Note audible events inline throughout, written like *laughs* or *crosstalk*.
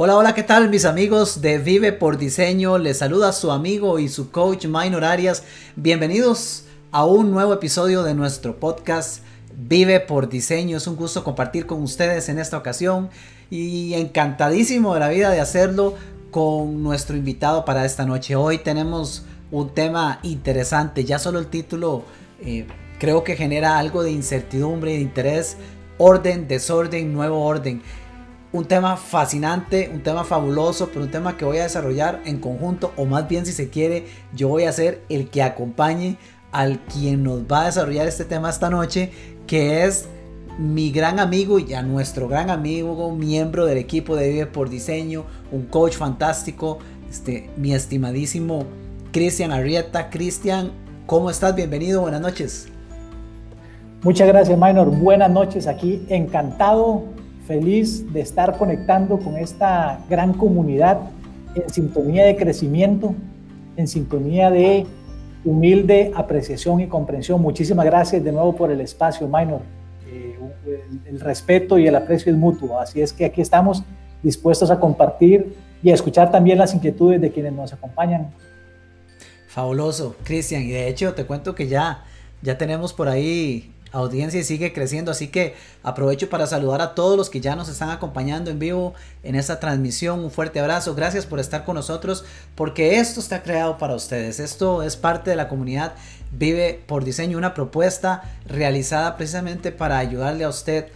Hola, hola, ¿qué tal mis amigos de Vive por Diseño? Les saluda su amigo y su coach Minor Arias. Bienvenidos a un nuevo episodio de nuestro podcast Vive por Diseño. Es un gusto compartir con ustedes en esta ocasión y encantadísimo de la vida de hacerlo con nuestro invitado para esta noche. Hoy tenemos un tema interesante, ya solo el título eh, creo que genera algo de incertidumbre y de interés. Orden, desorden, nuevo orden un tema fascinante, un tema fabuloso, pero un tema que voy a desarrollar en conjunto, o más bien si se quiere, yo voy a ser el que acompañe al quien nos va a desarrollar este tema esta noche, que es mi gran amigo y a nuestro gran amigo, miembro del equipo de Vive por Diseño, un coach fantástico, este, mi estimadísimo Cristian Arrieta. Cristian, ¿cómo estás? Bienvenido, buenas noches. Muchas gracias, Minor. Buenas noches aquí, encantado feliz de estar conectando con esta gran comunidad en sintonía de crecimiento, en sintonía de humilde apreciación y comprensión. Muchísimas gracias de nuevo por el espacio, Minor. Eh, el, respeto y el aprecio es mutuo, así es que aquí estamos dispuestos a compartir y a escuchar también las inquietudes de quienes nos acompañan. Fabuloso, Cristian, y de hecho te cuento que ya, ya tenemos por ahí audiencia sigue creciendo. Así que aprovecho para saludar a todos los que ya nos están acompañando en vivo en esta transmisión. Un fuerte abrazo. Gracias por estar con nosotros porque esto está creado para ustedes. Esto es parte de la comunidad Vive por Diseño, una propuesta realizada precisamente para ayudarle a usted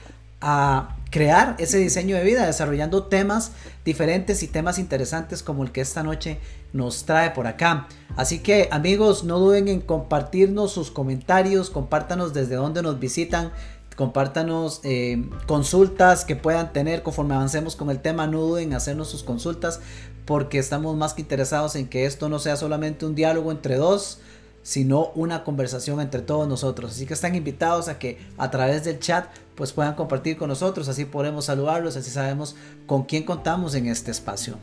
a crear ese diseño de vida, desarrollando temas diferentes y temas interesantes como el que esta noche nos trae por acá. Así que amigos, no duden en compartirnos sus comentarios, compártanos desde dónde nos visitan, compártanos eh, consultas que puedan tener conforme avancemos con el tema, no duden en hacernos sus consultas porque estamos más que interesados en que esto no sea solamente un diálogo entre dos, sino una conversación entre todos nosotros. Así que están invitados a que a través del chat pues puedan compartir con nosotros, así podemos saludarlos, así sabemos con quién contamos en este espacio.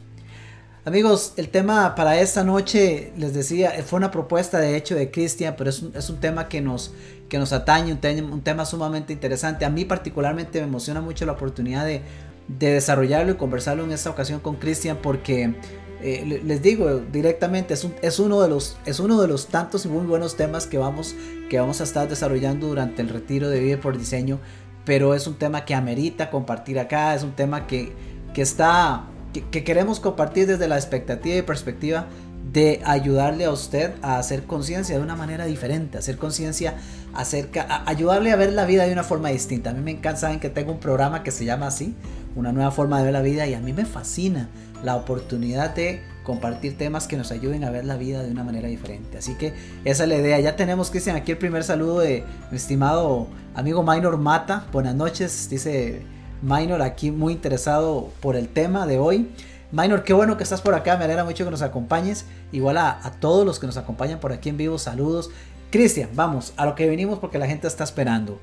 Amigos, el tema para esta noche, les decía, fue una propuesta de hecho de Cristian, pero es un, es un, tema que nos, que nos atañe, un, tema sumamente interesante. A mí particularmente me emociona mucho la oportunidad de, de desarrollarlo y conversarlo en esta ocasión con Cristian porque eh, les digo directamente, es, es, uno de los, es uno de los tantos y muy buenos temas que vamos, que vamos a estar desarrollando durante el retiro de Vive por Diseño, pero es un tema que amerita compartir acá, es un tema que, que está, que, queremos compartir desde la expectativa y perspectiva de ayudarle a usted a hacer conciencia de una manera diferente, hacer conciencia acerca, ayudarle a ver la vida de una forma distinta. A mí me encanta, saben que tengo un programa que se llama así, una nueva forma de ver la vida y a mí me fascina la oportunidad de compartir temas que nos ayuden a ver la vida de una manera diferente. Así que esa es la idea. Ya tenemos, Cristian, aquí el primer saludo de mi estimado amigo Minor Mata. Buenas noches, dice Minor, aquí muy interesado por el tema de hoy. Minor, qué bueno que estás por acá, me alegra mucho que nos acompañes. Igual a, todos los que nos acompañan por aquí en vivo, saludos. Cristian, vamos a lo que venimos porque la gente está esperando.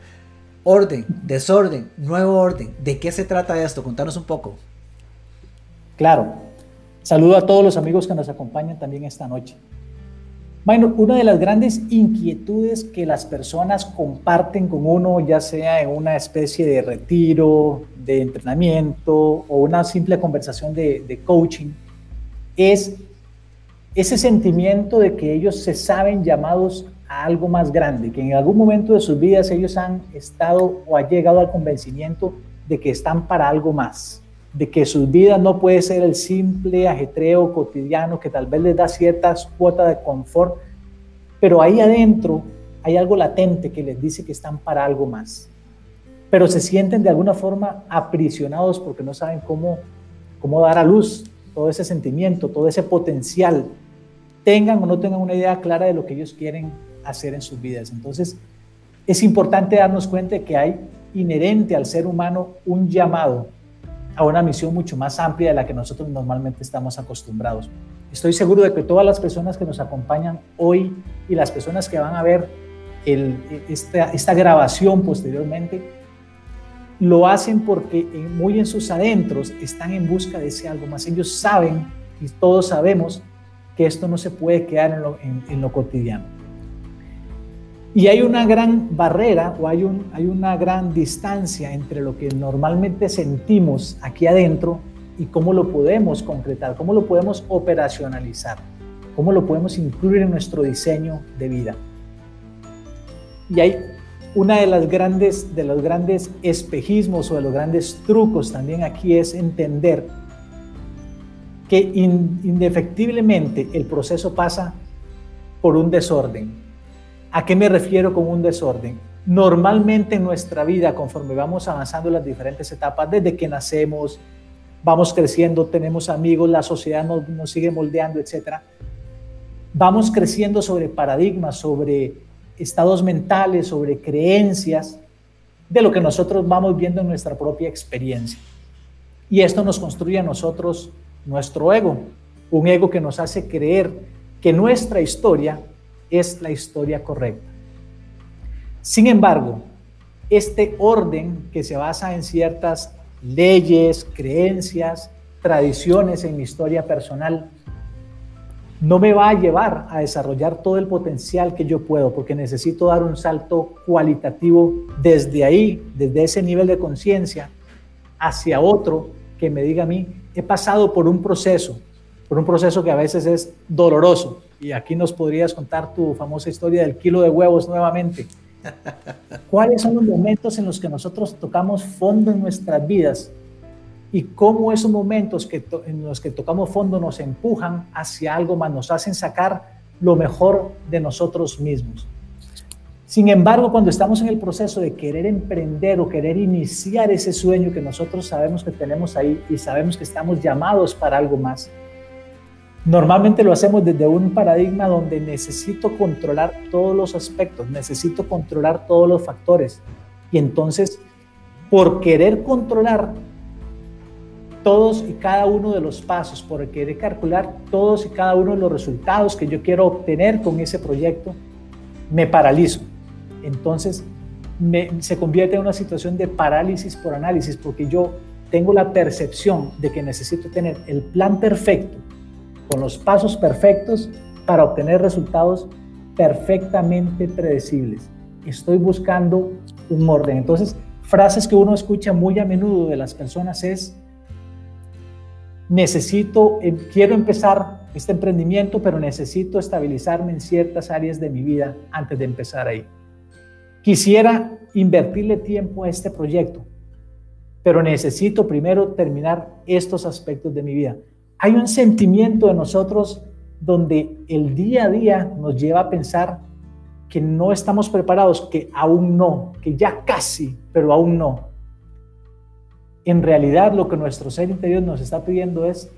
Orden, desorden, nuevo orden. ¿De qué se trata esto? Contanos un poco. Claro. Saludo a todos los amigos que nos acompañan también esta noche. Bueno, una de las grandes inquietudes que las personas comparten con uno, ya sea en una especie de retiro, de entrenamiento o una simple conversación de, de coaching, es ese sentimiento de que ellos se saben llamados a algo más grande, que en algún momento de sus vidas ellos han estado o han llegado al convencimiento de que están para algo más, de que su vida no puede ser el simple ajetreo cotidiano que tal vez les da ciertas cuotas de confort, pero ahí adentro hay algo latente que les dice que están para algo más. Pero se sienten de alguna forma aprisionados porque no saben cómo, cómo dar a luz todo ese sentimiento, todo ese potencial, tengan o no tengan una idea clara de lo que ellos quieren hacer en sus vidas. Entonces, es importante darnos cuenta de que hay inherente al ser humano un llamado a una misión mucho más amplia de la que nosotros normalmente estamos acostumbrados. Estoy seguro de que todas las personas que nos acompañan hoy y las personas que van a ver esta, grabación posteriormente, lo hacen porque muy en sus adentros están en busca de ese algo más. Ellos saben y todos sabemos que esto no se puede quedar en lo cotidiano. Y hay una gran barrera o hay, un, hay una gran distancia entre lo que normalmente sentimos aquí adentro y cómo lo podemos concretar, cómo lo podemos operacionalizar, cómo lo podemos incluir en nuestro diseño de vida. Y hay una de las grandes de los grandes espejismos o de los grandes trucos también aquí es entender que indefectiblemente el proceso pasa por un desorden. ¿A qué me refiero con un desorden? Normalmente en nuestra vida, conforme vamos avanzando en las diferentes etapas, desde que nacemos, vamos creciendo, tenemos amigos, la sociedad nos, nos sigue moldeando, etc. Vamos creciendo sobre paradigmas, sobre estados mentales, sobre creencias, de lo que nosotros vamos viendo en nuestra propia experiencia. Y esto nos construye a nosotros nuestro ego, un ego que nos hace creer que nuestra historia es la historia correcta. Sin embargo, este orden que se basa en ciertas leyes, creencias, tradiciones en mi historia personal, no me va a llevar a desarrollar todo el potencial que yo puedo, porque necesito dar un salto cualitativo desde ahí, desde ese nivel de conciencia, hacia otro que me diga a mí, he pasado por un proceso, por un proceso que a veces es doloroso. Y aquí nos podrías contar tu famosa historia del kilo de huevos nuevamente. *laughs* ¿Cuáles son los momentos en los que nosotros tocamos fondo en nuestras vidas y cómo esos momentos que en los que tocamos fondo nos empujan hacia algo más, nos hacen sacar lo mejor de nosotros mismos? Sin embargo, cuando estamos en el proceso de querer emprender o querer iniciar ese sueño que nosotros sabemos que tenemos ahí y sabemos que estamos llamados para algo más, normalmente lo hacemos desde un paradigma donde necesito controlar todos los aspectos, necesito controlar todos los factores. Y entonces, por querer controlar todos y cada uno de los pasos, por querer calcular todos y cada uno de los resultados que yo quiero obtener con ese proyecto, me paralizo entonces se convierte en una situación de parálisis por análisis, porque yo tengo la percepción de que necesito tener el plan perfecto, con los pasos perfectos, para obtener resultados perfectamente predecibles. Estoy buscando un orden. Entonces, frases que uno escucha muy a menudo de las personas es, necesito, em, quiero empezar este emprendimiento, pero necesito estabilizarme en ciertas áreas de mi vida antes de empezar ahí. Quisiera invertirle tiempo a este proyecto, pero necesito primero terminar estos aspectos de mi vida. Hay un sentimiento de nosotros donde el día a día nos lleva a pensar que no estamos preparados, que aún no, que ya casi, pero aún no. En realidad lo que nuestro ser interior nos está pidiendo es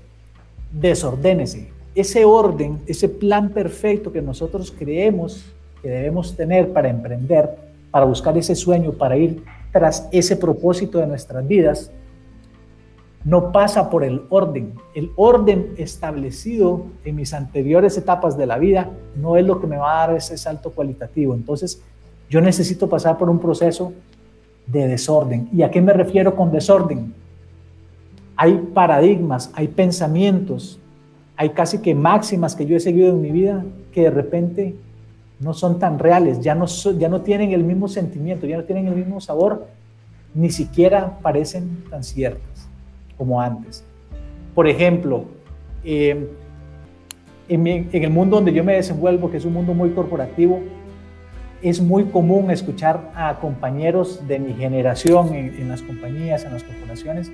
desordénese. Ese orden, ese plan perfecto que nosotros creemos que debemos tener para emprender, para buscar ese sueño, para ir tras ese propósito de nuestras vidas, no pasa por el orden. El orden establecido en mis anteriores etapas de la vida no es lo que me va a dar ese salto cualitativo. Entonces, yo necesito pasar por un proceso de desorden. ¿Y a qué me refiero con desorden? Hay paradigmas, hay pensamientos, hay casi que máximas que yo he seguido en mi vida que de repente no son tan reales, ya no, ya no tienen el mismo sentimiento, ya no tienen el mismo sabor, ni siquiera parecen tan ciertas como antes. Por ejemplo, em, en, el mundo donde yo me desenvuelvo, que es un mundo muy corporativo, es muy común escuchar a compañeros de mi generación en, en las compañías, en las corporaciones,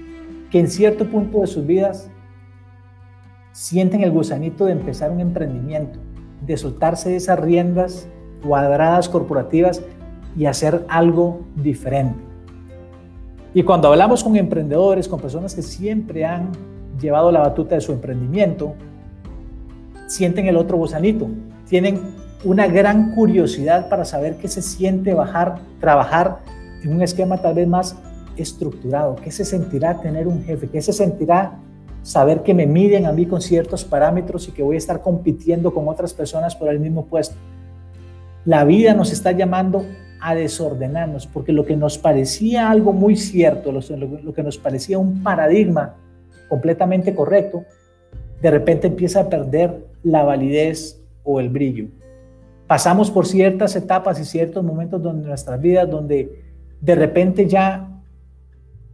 que en cierto punto de sus vidas sienten el gusanito de empezar un emprendimiento de soltarse de esas riendas cuadradas corporativas y hacer algo diferente. Y cuando hablamos con emprendedores, con personas que siempre han llevado la batuta de su emprendimiento, sienten el otro gusanito, tienen una gran curiosidad para saber qué se siente bajar, trabajar en un esquema tal vez más estructurado, qué se sentirá tener un jefe, qué se sentirá saber que me miden a mí con ciertos parámetros y que voy a estar compitiendo con otras personas por el mismo puesto. La vida nos está llamando a desordenarnos, porque lo que nos parecía algo muy cierto, lo, que nos parecía un paradigma completamente correcto, de repente empieza a perder la validez o el brillo. Pasamos por ciertas etapas y ciertos momentos donde nuestras vidas, donde de repente ya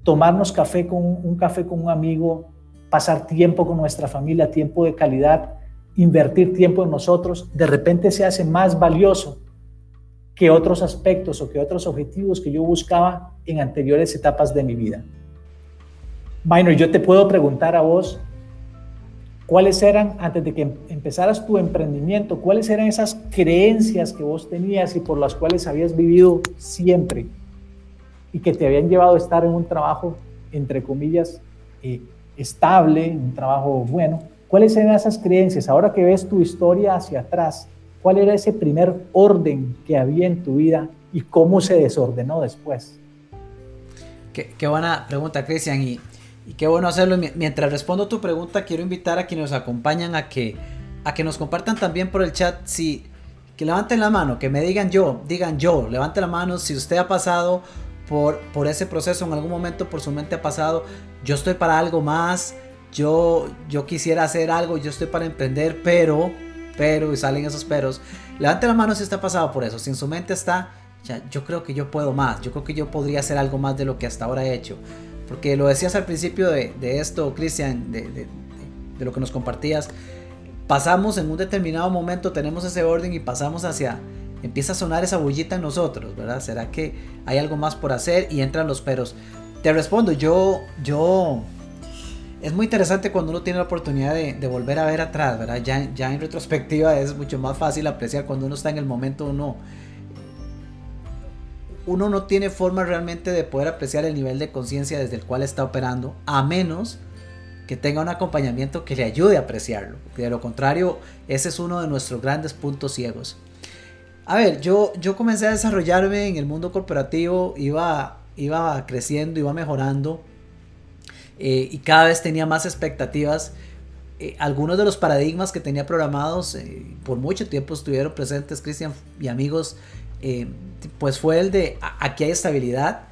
tomarnos café con un café con un amigo pasar tiempo con nuestra familia, tiempo de calidad, invertir tiempo en nosotros, de repente se hace más valioso que otros aspectos o que otros objetivos que yo buscaba en anteriores etapas de mi vida. Minor, yo te puedo preguntar a vos, ¿cuáles eran, antes de que em-, empezaras tu emprendimiento, cuáles eran esas creencias que vos tenías y por las cuales habías vivido siempre y que te habían llevado a estar en un trabajo, entre comillas, eh, estable, un trabajo bueno. ¿Cuáles eran esas creencias? Ahora que ves tu historia hacia atrás, ¿cuál era ese primer orden que había en tu vida y cómo se desordenó después? Qué, buena pregunta, Cristian, y, qué bueno hacerlo. Mientras respondo tu pregunta, quiero invitar a quienes nos acompañan a que, a que nos compartan también por el chat si que levanten la mano, que me digan yo, digan yo, levanten la mano si usted ha pasado por, ese proceso en algún momento por su mente ha pasado, yo estoy para algo más, yo, yo quisiera hacer algo, yo estoy para emprender, pero, pero, y salen esos peros. Levante la mano si está pasado por eso, si en su mente está, ya, yo creo que yo puedo más, yo creo que yo podría hacer algo más de lo que hasta ahora he hecho. Porque lo decías al principio de, esto, Cristian, de, lo que nos compartías, pasamos en un determinado momento, tenemos ese orden y pasamos hacia empieza a sonar esa bullita en nosotros, ¿verdad? ¿Será que hay algo más por hacer? Y entran los peros. Te respondo, yo, yo, es muy interesante cuando uno tiene la oportunidad de, volver a ver atrás, ¿verdad? Ya, en retrospectiva es mucho más fácil apreciar cuando uno está en el momento, uno, uno no tiene forma realmente de poder apreciar el nivel de conciencia desde el cual está operando, a menos que tenga un acompañamiento que le ayude a apreciarlo. de lo contrario, ese es uno de nuestros grandes puntos ciegos. A ver, yo, yo comencé a desarrollarme en el mundo corporativo, iba, iba creciendo, iba mejorando eh, y cada vez tenía más expectativas. Eh, algunos de los paradigmas que tenía programados eh, por mucho tiempo estuvieron presentes, Cristian y amigos, pues fue el de aquí hay estabilidad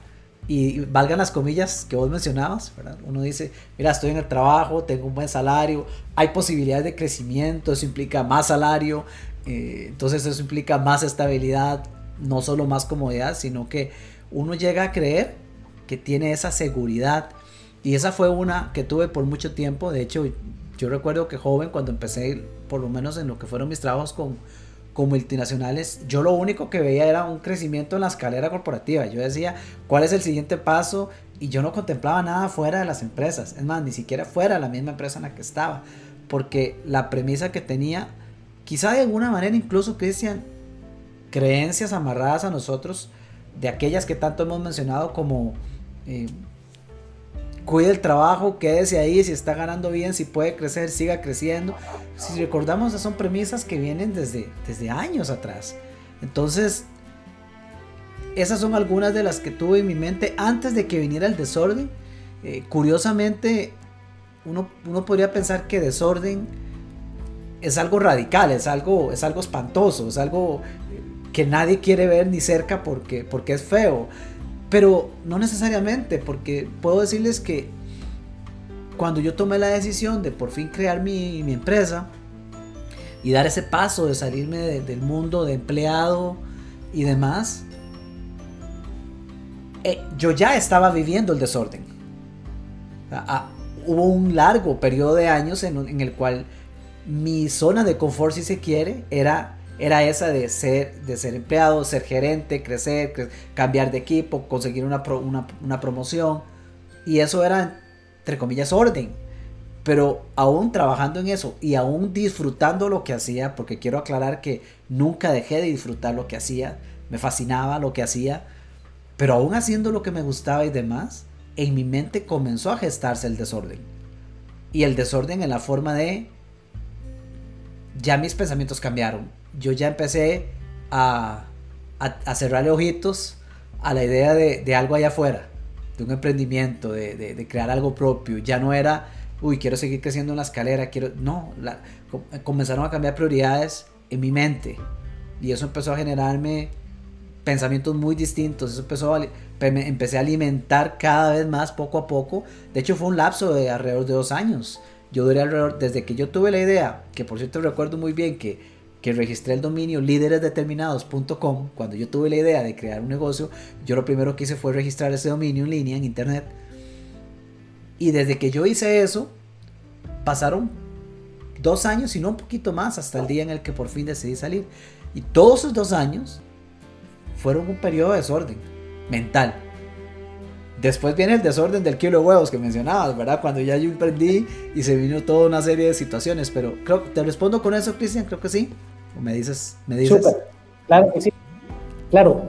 y valgan las comillas que vos mencionabas, ¿verdad? Uno dice, mira, estoy en el trabajo, tengo un buen salario, hay posibilidades de crecimiento, eso implica más salario, entonces eso implica más estabilidad, no solo más comodidad, sino que uno llega a creer que tiene esa seguridad. Y esa fue una que tuve por mucho tiempo. De hecho, yo recuerdo que joven, cuando empecé, por lo menos en lo que fueron mis trabajos con, multinacionales, yo lo único que veía era un crecimiento en la escalera corporativa. Yo decía, ¿cuál es el siguiente paso? Y yo no contemplaba nada fuera de las empresas. Es más, ni siquiera fuera de la misma empresa en la que estaba. Porque la premisa que tenía Quizá de alguna manera incluso, Cristian, creencias amarradas a nosotros, de aquellas que tanto hemos mencionado como eh, cuide el trabajo, quédese ahí, si está ganando bien, si puede crecer, siga creciendo. Si recordamos, son premisas que vienen desde, desde años atrás. Entonces, esas son algunas de las que tuve en mi mente antes de que viniera el desorden. Eh, curiosamente, uno, uno podría pensar que desorden es algo radical, es algo, es algo espantoso, es algo que nadie quiere ver ni cerca porque, porque es feo. Pero no necesariamente, porque puedo decirles que cuando yo tomé la decisión de por fin crear mi, empresa y dar ese paso de salirme del mundo de empleado y demás, eh, yo ya estaba viviendo el desorden. Ah, hubo un largo periodo de años en el cual mi zona de confort, si se quiere, era, era esa de ser, de ser empleado, ser gerente, crecer, cambiar de equipo, conseguir una, una, promoción. Y eso era, entre comillas, orden. Pero aún trabajando en eso y aún disfrutando lo que hacía, porque quiero aclarar que nunca dejé de disfrutar lo que hacía, me fascinaba lo que hacía, pero aún haciendo lo que me gustaba y demás, en mi mente comenzó a gestarse el desorden. Y el desorden en la forma de ya mis pensamientos cambiaron. Yo ya empecé a, a, cerrarle ojitos a la idea de, algo allá afuera, de un emprendimiento, de, crear algo propio. Ya no era, uy, quiero seguir creciendo en la escalera, quiero... No, comenzaron a cambiar prioridades en mi mente. Y eso empezó a generarme pensamientos muy distintos. Eso empezó a, empecé a alimentar cada vez más poco a poco. De hecho, fue un lapso de alrededor de dos años yo duré alrededor, desde que yo tuve la idea, que por cierto recuerdo muy bien que, que registré el dominio líderesdeterminados.com, cuando yo tuve la idea de crear un negocio, yo lo primero que hice fue registrar ese dominio en línea, en internet. Y desde que yo hice eso, pasaron dos años, y no un poquito más, hasta el día en el que por fin decidí salir. Y todos esos dos años fueron un periodo de desorden mental. Después viene el desorden del kilo de huevos que mencionabas, ¿verdad? Cuando ya yo emprendí y se vino toda una serie de situaciones. Pero creo te respondo con eso, Cristian, creo que sí. O me dices, me dices. Claro que sí. Claro.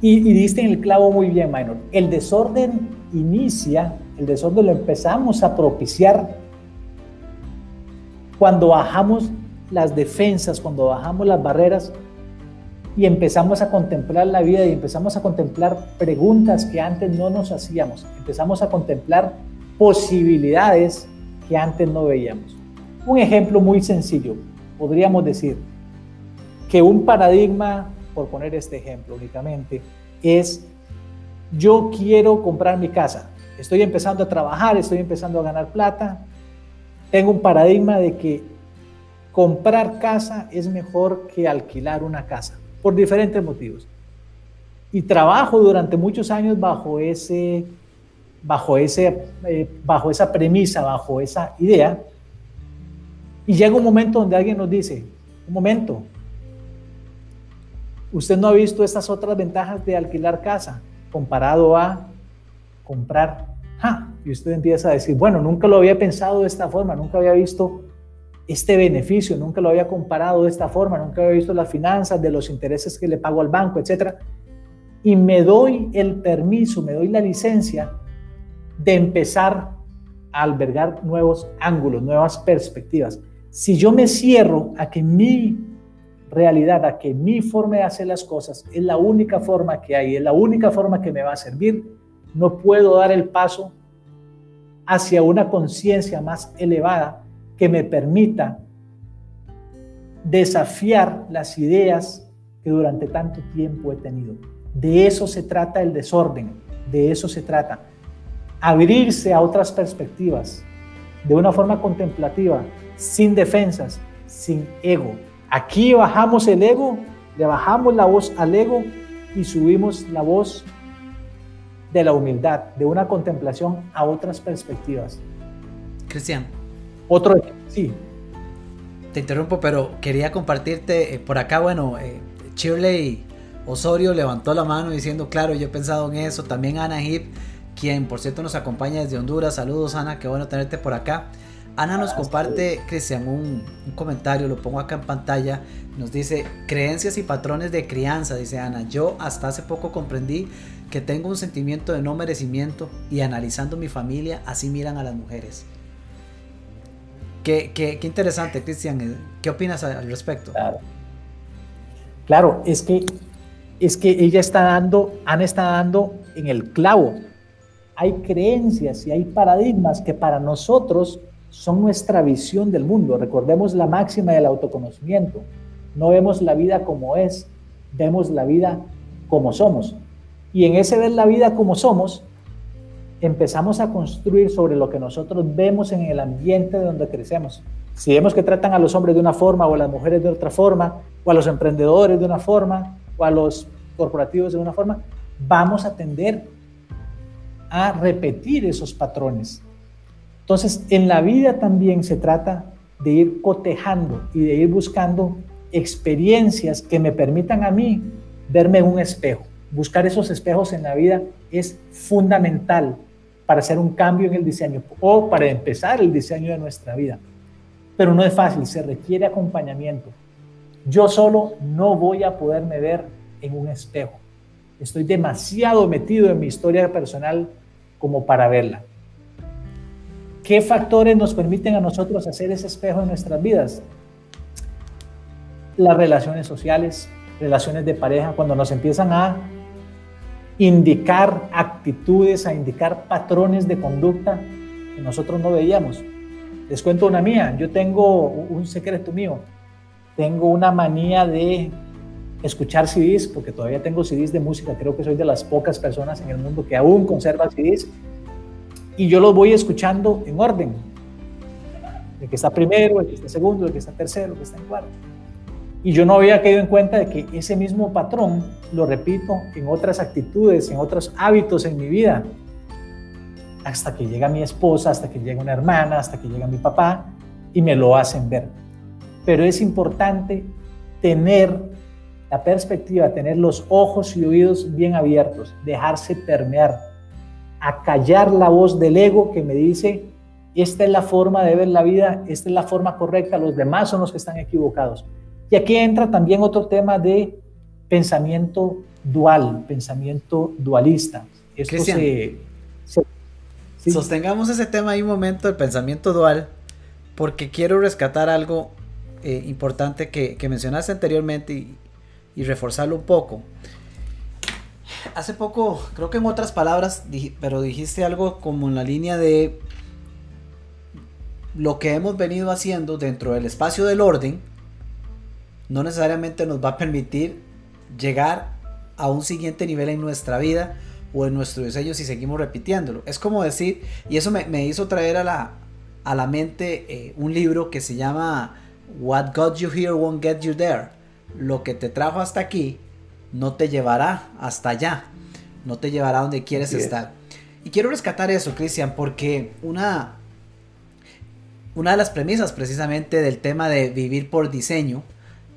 Y, y diste en el clavo muy bien, Minor. El desorden inicia, el desorden lo empezamos a propiciar cuando bajamos las defensas, cuando bajamos las barreras y empezamos a contemplar la vida y empezamos a contemplar preguntas que antes no nos hacíamos, empezamos a contemplar posibilidades que antes no veíamos. Un ejemplo muy sencillo, podríamos decir que un paradigma, por poner este ejemplo únicamente, es yo quiero comprar mi casa, estoy empezando a trabajar, estoy empezando a ganar plata, tengo un paradigma de que comprar casa es mejor que alquilar una casa por diferentes motivos. Y trabajo durante muchos años bajo, ese, bajo, ese, eh, bajo esa premisa, bajo esa idea. Y llega un momento donde alguien nos dice, un momento, usted no ha visto estas otras ventajas de alquilar casa comparado a comprar. Y usted empieza a decir, bueno, nunca lo había pensado de esta forma, nunca había visto este beneficio, nunca lo había comparado de esta forma, nunca había visto las finanzas, de los intereses que le pago al banco, etc. Y me doy el permiso, me doy la licencia de empezar a albergar nuevos ángulos, nuevas perspectivas. Si yo me cierro a que mi realidad, a que mi forma de hacer las cosas es la única forma que hay, es la única forma que me va a servir, no puedo dar el paso hacia una conciencia más elevada que me permita desafiar las ideas que durante tanto tiempo he tenido. De eso se trata el desorden, de eso se trata. Abrirse a otras perspectivas, de una forma contemplativa, sin defensas, sin ego. Aquí bajamos el ego, le bajamos la voz al ego y subimos la voz de la humildad, de una contemplación a otras perspectivas. Cristian, otro, sí. Te interrumpo, pero quería compartirte eh, por acá, bueno, eh, Shirley Osorio levantó la mano diciendo, claro, yo he pensado en eso. También Ana Hip, quien por cierto nos acompaña desde Honduras. Saludos Ana, qué bueno tenerte por acá. Ana nos comparte, Cristian, un, comentario, lo pongo acá en pantalla. Nos dice, creencias y patrones de crianza, dice Ana. Yo hasta hace poco comprendí que tengo un sentimiento de no merecimiento y analizando mi familia, así miran a las mujeres. Qué, interesante, Cristian. ¿Qué opinas al respecto? Claro. es que es que ella está dando, Ana está dando en el clavo. Hay creencias y hay paradigmas que para nosotros son nuestra visión del mundo. Recordemos la máxima del autoconocimiento. No vemos la vida como es, vemos la vida como somos. Y en ese ver la vida como somos, empezamos a construir sobre lo que nosotros vemos en el ambiente donde crecemos. Si vemos que tratan a los hombres de una forma o a las mujeres de otra forma, o a los emprendedores de una forma, o a los corporativos de una forma, vamos a tender a repetir esos patrones. Entonces, en la vida también se trata de ir cotejando y de ir buscando experiencias que me permitan a mí verme en un espejo. Buscar esos espejos en la vida es fundamental para hacer un cambio en el diseño o para empezar el diseño de nuestra vida. Pero no es fácil, se requiere acompañamiento. Yo solo no voy a poderme ver en un espejo. Estoy demasiado metido en mi historia personal como para verla. ¿Qué factores nos permiten a nosotros hacer ese espejo en nuestras vidas? Las relaciones sociales, relaciones de pareja, cuando nos empiezan a indicar actitudes, a indicar patrones de conducta que nosotros no veíamos. Les cuento una mía, yo tengo un secreto mío, tengo una manía de escuchar CDs, porque todavía tengo CDs de música, creo que soy de las pocas personas en el mundo que aún conserva CDs, y yo los voy escuchando en orden, el que está primero, el que está segundo, el que está tercero, el que está en cuarto. Y yo no había caído en cuenta de que ese mismo patrón lo repito en otras actitudes, en otros hábitos en mi vida. hasta que llega mi esposa, hasta que llega una hermana, hasta que llega mi papá y me lo hacen ver. Pero es importante tener la perspectiva, tener los ojos y oídos bien abiertos, dejarse permear, acallar la voz del ego que me dice, esta es la forma de ver la vida, esta es la forma correcta, los demás son los que están equivocados. Y aquí entra también otro tema de pensamiento dual, pensamiento dualista. Esto se, Sostengamos ese tema ahí un momento, el pensamiento dual, porque quiero rescatar algo eh, importante que, mencionaste anteriormente y, y, reforzarlo un poco. Hace poco, creo que en otras palabras, pero dijiste algo como en la línea de lo que hemos venido haciendo dentro del espacio del orden, no necesariamente nos va a permitir llegar a un siguiente nivel en nuestra vida o en nuestro diseño si seguimos repitiéndolo. Es como decir, y eso me, hizo traer a la, a la mente eh, un libro que se llama What Got You Here Won't Get You There. Lo que te trajo hasta aquí no te llevará hasta allá, no te llevará donde quieres estar. Y quiero rescatar eso, Cristian, porque una, una de las premisas precisamente del tema de vivir por diseño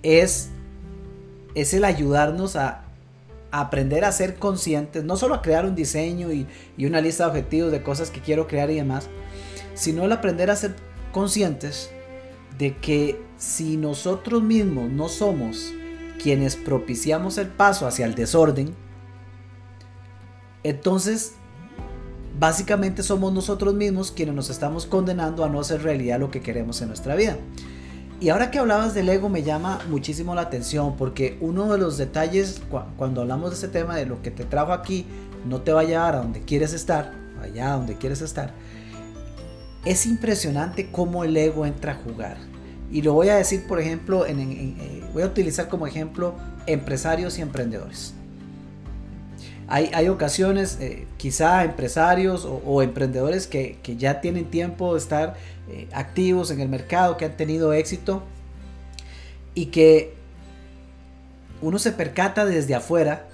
es, es el ayudarnos a aprender a ser conscientes, no solo a crear un diseño y, una lista de objetivos de cosas que quiero crear y demás, sino el aprender a ser conscientes de que si nosotros mismos no somos quienes propiciamos el paso hacia el desorden, entonces básicamente somos nosotros mismos quienes nos estamos condenando a no hacer realidad lo que queremos en nuestra vida. Y ahora que hablabas del ego me llama muchísimo la atención porque uno de los detalles cuando hablamos de ese tema de lo que te trajo aquí no te va a llevar a donde quieres estar, allá donde quieres estar, es impresionante cómo el ego entra a jugar. Y lo voy a decir, por ejemplo, en, eh, voy a utilizar como ejemplo empresarios y emprendedores. Hay, ocasiones, eh, quizá empresarios o, emprendedores que, ya tienen tiempo de estar eh, activos en el mercado, que han tenido éxito y que uno se percata desde afuera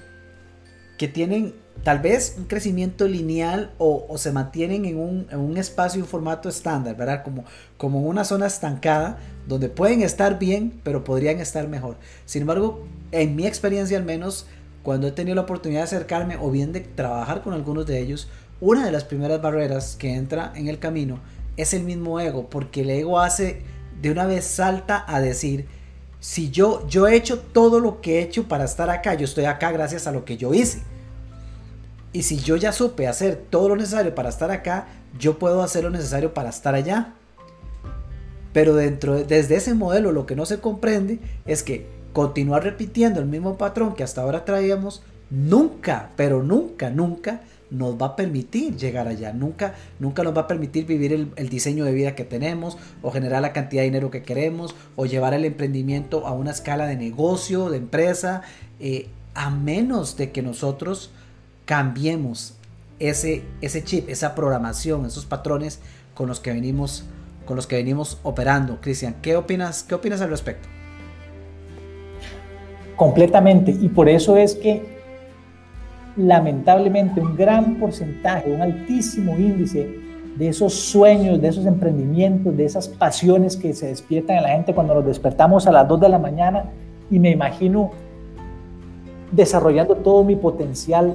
que tienen tal vez un crecimiento lineal o, se mantienen en un, espacio y un formato estándar, ¿verdad? Como, como en una zona estancada donde pueden estar bien, pero podrían estar mejor. Sin embargo, en mi experiencia al menos, cuando he tenido la oportunidad de acercarme o bien de trabajar con algunos de ellos, una de las primeras barreras que entra en el camino es el mismo ego, porque el ego hace de una vez salta a decir, si yo, yo he hecho todo lo que he hecho para estar acá, yo estoy acá gracias a lo que yo hice. Y si yo ya supe hacer todo lo necesario para estar acá, yo puedo hacer lo necesario para estar allá. Pero dentro desde ese modelo lo que no se comprende es que continuar repitiendo el mismo patrón que hasta ahora traíamos, nunca, pero nunca, nunca nos va a permitir llegar allá. Nunca, nunca nos va a permitir vivir el, diseño de vida que tenemos, o generar la cantidad de dinero que queremos, o llevar el emprendimiento a una escala de negocio, de empresa, eh, a menos de que nosotros cambiemos ese, ese chip, esa programación, esos patrones con los que venimos, con los que venimos operando. Cristian, ¿qué opinas, ¿qué opinas al respecto? completamente. Y por eso es que lamentablemente un gran porcentaje, un altísimo índice de esos sueños, de esos emprendimientos, de esas pasiones que se despiertan en la gente cuando nos despertamos a las 2 de la mañana y me imagino desarrollando todo mi potencial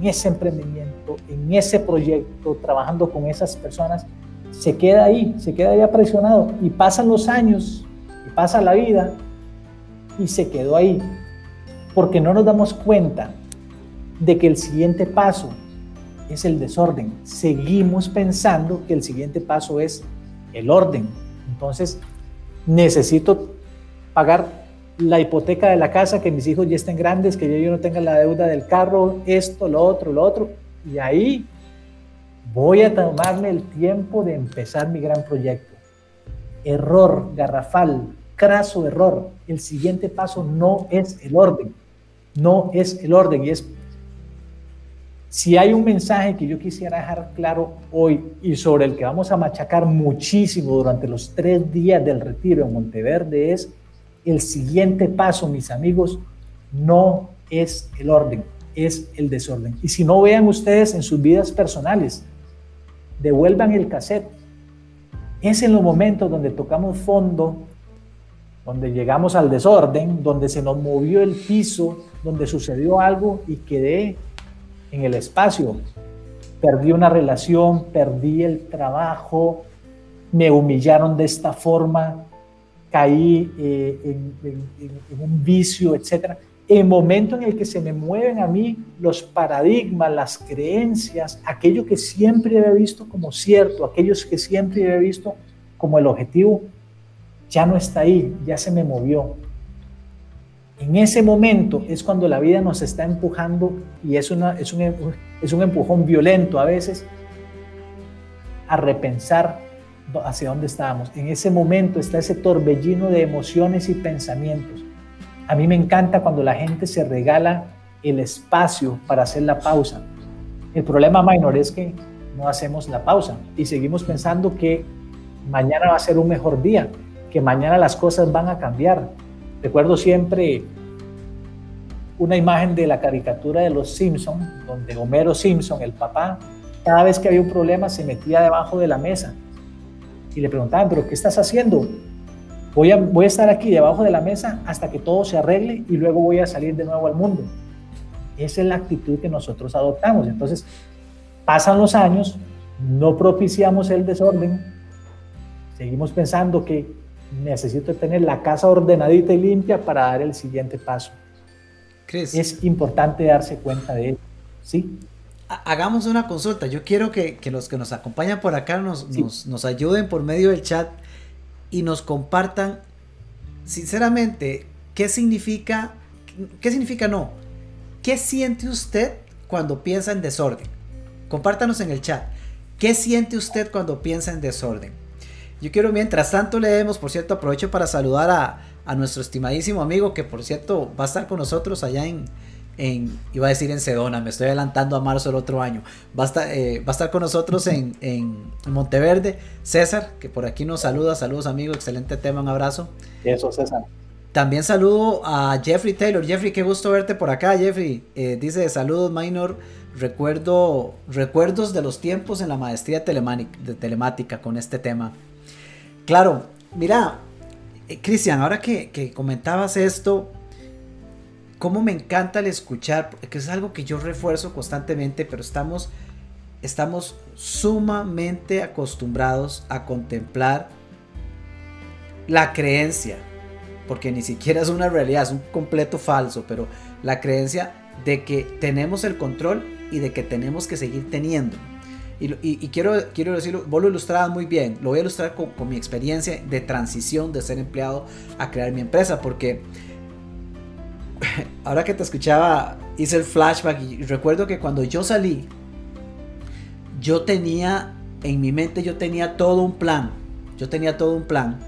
en ese emprendimiento, en ese proyecto, trabajando con esas personas, se queda ahí, se queda ahí apresionado y pasan los años y pasa la vida y se quedó ahí, porque no nos damos cuenta de que el siguiente paso es el desorden. Seguimos pensando que el siguiente paso es el orden. Entonces, necesito pagar la hipoteca de la casa, que mis hijos ya estén grandes, que yo no tenga la deuda del carro, esto, lo otro, lo otro. Y ahí voy a tomarme el tiempo de empezar mi gran proyecto. Error garrafal, craso error. El siguiente paso no es el orden, no es el orden. Y es, si hay un mensaje que yo quisiera dejar claro hoy y sobre el que vamos a machacar muchísimo durante los tres días del retiro en Monteverde es el siguiente paso, mis amigos, no es el orden, es el desorden. Y si no vean ustedes en sus vidas personales, devuelvan el cassette. Es en los momentos donde tocamos fondo, donde llegamos al desorden, donde se nos movió el piso, donde sucedió algo y quedé en el espacio. Perdí una relación, perdí el trabajo, me humillaron de esta forma, caí eh, en, un vicio, etc. El momento en el que se me mueven a mí los paradigmas, las creencias, aquello que siempre había visto como cierto, aquellos que siempre había visto como el objetivo, ya no está ahí, ya se me movió. En ese momento es cuando la vida nos está empujando y es, una, es, un, es un empujón violento a veces a repensar hacia dónde estábamos. En ese momento está ese torbellino de emociones y pensamientos. A mí me encanta cuando la gente se regala el espacio para hacer la pausa. El problema minor es que no hacemos la pausa y seguimos pensando que mañana va a ser un mejor día, que mañana las cosas van a cambiar. Recuerdo siempre una imagen de la caricatura de los Simpson, donde Homero Simpson, el papá, cada vez que había un problema se metía debajo de la mesa y le preguntaban, pero ¿qué estás haciendo? Voy a, voy a estar aquí debajo de la mesa hasta que todo se arregle y luego voy a salir de nuevo al mundo. Esa es la actitud que nosotros adoptamos. Entonces, pasan los años, no propiciamos el desorden, seguimos pensando que necesito tener la casa ordenadita y limpia para dar el siguiente paso. Es importante darse cuenta de eso. ¿sí? hagamos una consulta. Yo quiero que, los que nos acompañan por acá nos, nos, ayuden por medio del chat y nos compartan, sinceramente, qué significa, qué significa no. ¿Qué siente usted cuando piensa en desorden? Compártanos en el chat. ¿Qué siente usted cuando piensa en desorden? Yo quiero, mientras tanto leemos, por cierto, aprovecho para saludar a, a nuestro estimadísimo amigo que, por cierto, va a estar con nosotros allá en, iba a decir en Sedona, me estoy adelantando a marzo del otro año. Va a estar, eh, va a estar con nosotros en, en, Monteverde, César, que por aquí nos saluda. Saludos, amigo, excelente tema, un abrazo. Eso, César. También saludo a Jeffrey Taylor. Jeffrey, qué gusto verte por acá, Jeffrey. Eh, dice, saludos, Minor. Recuerdo, recuerdos de los tiempos en la maestría de telemática con este tema. Claro, mira, eh, Cristian, ahora que, que comentabas esto, cómo me encanta el escuchar, que es algo que yo refuerzo constantemente, pero estamos, estamos sumamente acostumbrados a contemplar la creencia, porque ni siquiera es una realidad, es un completo falso, pero la creencia de que tenemos el control y de que tenemos que seguir teniendo. Y, quiero, quiero decirlo, vos lo ilustrabas muy bien, lo voy a ilustrar con, con mi experiencia de transición de ser empleado a crear mi empresa, porque *laughs* ahora que te escuchaba, hice el flashback y recuerdo que cuando yo salí, yo tenía, en mi mente yo tenía todo un plan, yo tenía todo un plan,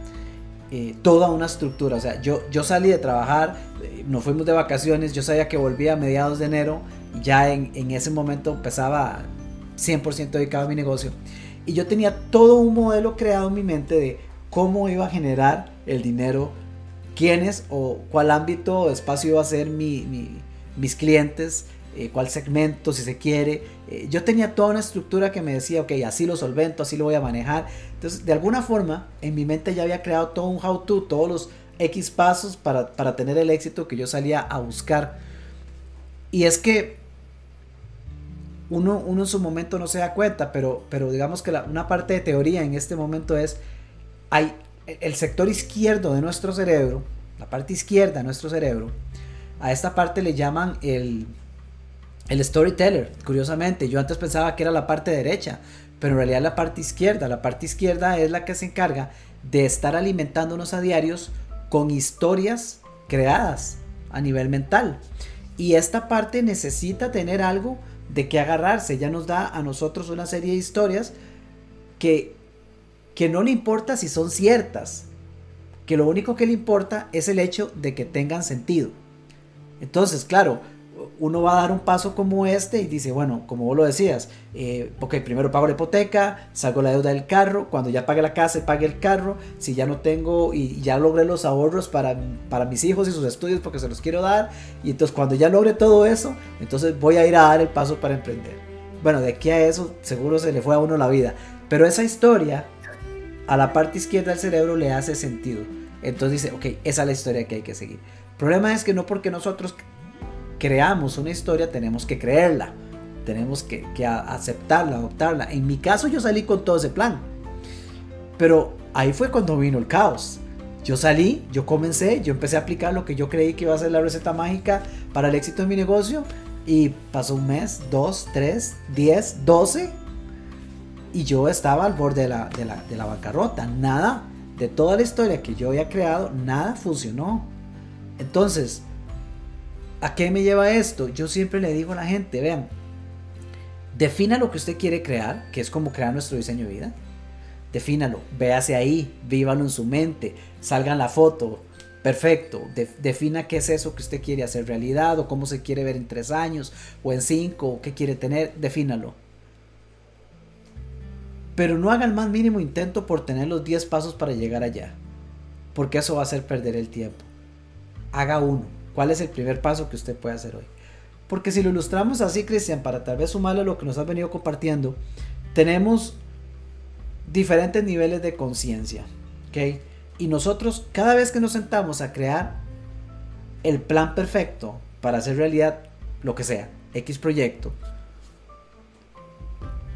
eh, toda una estructura, o sea, yo, yo salí de trabajar, eh, nos fuimos de vacaciones, yo sabía que volvía a mediados de enero, ya en, en ese momento empezaba 100% dedicado a mi negocio, y yo tenía todo un modelo creado en mi mente de cómo iba a generar el dinero quiénes o cuál ámbito o espacio iba a ser mis clientes, eh, cuál segmento, si se quiere. Eh, yo tenía toda una estructura que me decía, ok, así lo solvento, así lo voy a manejar. Entonces, de alguna forma, en mi mente ya había creado todo un how-to, todos los X pasos para, tener el éxito que yo salía a buscar. Y es que uno, uno en su momento no se da cuenta, pero, pero digamos que una parte de teoría en este momento es, hay, el sector izquierdo de nuestro cerebro, la parte izquierda de nuestro cerebro, a esta parte le llaman el, el storyteller. Curiosamente, yo antes pensaba que era la parte derecha, pero en realidad la parte izquierda. La parte izquierda es la que se encarga de estar alimentándonos a diarios con historias creadas a nivel mental. Y esta parte necesita tener algo de que agarrarse. Ya nos da a nosotros una serie de historias que que no le importa si son ciertas, que lo único que le importa es el hecho de que tengan sentido. Entonces, claro, uno va a dar un paso como este y dice, bueno, como vos lo decías, eh, ok, primero pago la hipoteca, salgo la deuda del carro, cuando ya pague la casa, pague el carro, si ya no tengo y ya logré los ahorros para, para mis hijos y sus estudios porque se los quiero dar, y entonces cuando ya logre todo eso, entonces voy a ir a dar el paso para emprender. bueno, de aquí a eso seguro se le fue a uno la vida. Pero esa historia a la parte izquierda del cerebro le hace sentido. Entonces dice, ok, esa es la historia que hay que seguir. El problema es que no porque nosotros creamos una historia tenemos que creerla. Tenemos que, que aceptarla, adoptarla. En mi caso yo salí con todo ese plan. Pero ahí fue cuando vino el caos. Yo salí, yo comencé, yo empecé a aplicar lo que yo creí que iba a ser la receta mágica para el éxito de mi negocio. Y pasó un mes, dos, tres, diez, doce. Y yo estaba al borde de la, de la, de la bancarrota. Nada de toda la historia que yo había creado, nada funcionó. Entonces, ¿a qué me lleva esto? Yo siempre le digo a la gente, vean, defina lo que usted quiere crear, que es como crear nuestro diseño de vida defínalo, véase ahí, vívalo en su mente, salga en la foto, perfecto, defina qué es eso que usted quiere hacer realidad o cómo se quiere ver en tres años o en cinco, o qué quiere tener, defínalo. Pero no haga el más mínimo intento por tener los 10 pasos para llegar allá, porque eso va a hacer perder el tiempo. Haga uno. ¿Cuál es el primer paso que usted puede hacer hoy? Porque si lo ilustramos así, Cristian, para tal vez sumarle a lo que nos has venido compartiendo, tenemos diferentes niveles de conciencia. ¿okay? Y nosotros cada vez que nos sentamos a crear el plan perfecto para hacer realidad lo que sea, X proyecto,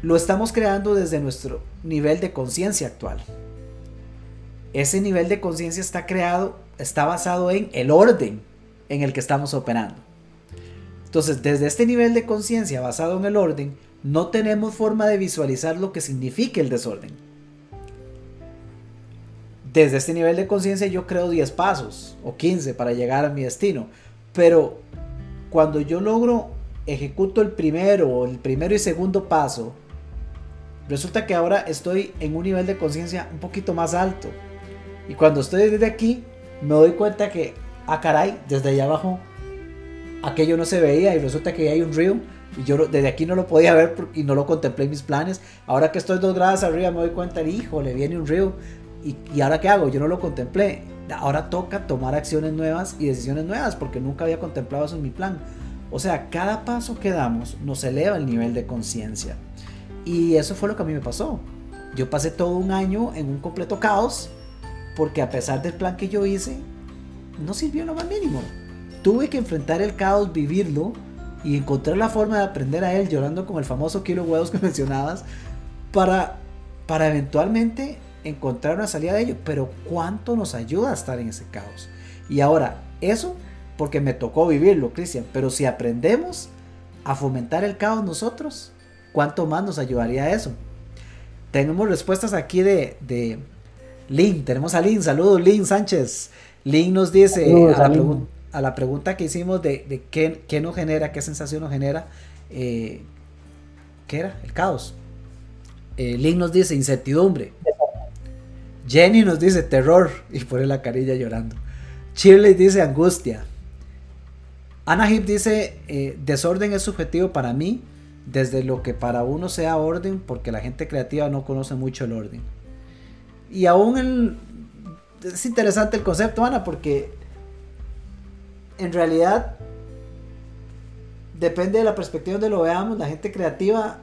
lo estamos creando desde nuestro nivel de conciencia actual. Ese nivel de conciencia está creado, está basado en el orden en el que estamos operando. Entonces, desde este nivel de conciencia basado en el orden, no tenemos forma de visualizar lo que significa el desorden. Desde este nivel de conciencia yo creo 10 pasos o 15 para llegar a mi destino. Pero cuando yo logro, ejecuto el primero, el primero y segundo paso, resulta que ahora estoy en un nivel de conciencia un poquito más alto. Y cuando estoy desde aquí, me doy cuenta que, ah caray, desde allá abajo, aquello no se veía y resulta que hay un río y yo desde aquí no lo podía ver y no lo contemplé en mis planes. Ahora que estoy dos grados arriba me doy cuenta, le viene un río. Y, y ahora qué hago? Yo no lo contemplé. Ahora toca tomar acciones nuevas y decisiones nuevas porque nunca había contemplado eso en mi plan. O sea, cada paso que damos nos eleva el nivel de conciencia. Y eso fue lo que a mí me pasó. Yo pasé todo un año en un completo caos porque a pesar del plan que yo hice, no sirvió lo más mínimo. Tuve que enfrentar el caos, vivirlo y encontrar la forma de aprender a él llorando con el famoso kilo huevos que *laughs* mencionabas para, para eventualmente encontrar una salida de ello. Pero cuánto nos ayuda a estar en ese caos. Y ahora, eso porque me tocó vivirlo, Cristian, pero si aprendemos a fomentar el caos nosotros, ¿cuánto más nos ayudaría eso? Tenemos respuestas aquí de, de Lynn, tenemos a Lynn, saludos Lynn Sánchez. Lynn nos dice a la pregunta a la pregunta que hicimos de, qué, qué, nos genera, qué sensación nos genera, eh, ¿qué era? El caos. Eh, Link nos dice incertidumbre. Jenny nos dice terror y pone la carilla llorando. Shirley dice angustia. Ana Hip dice eh, desorden es subjetivo para mí, desde lo que para uno sea orden, porque la gente creativa no conoce mucho el orden. Y aún es interesante el concepto, Ana, porque en realidad depende de la perspectiva donde lo veamos, la gente creativa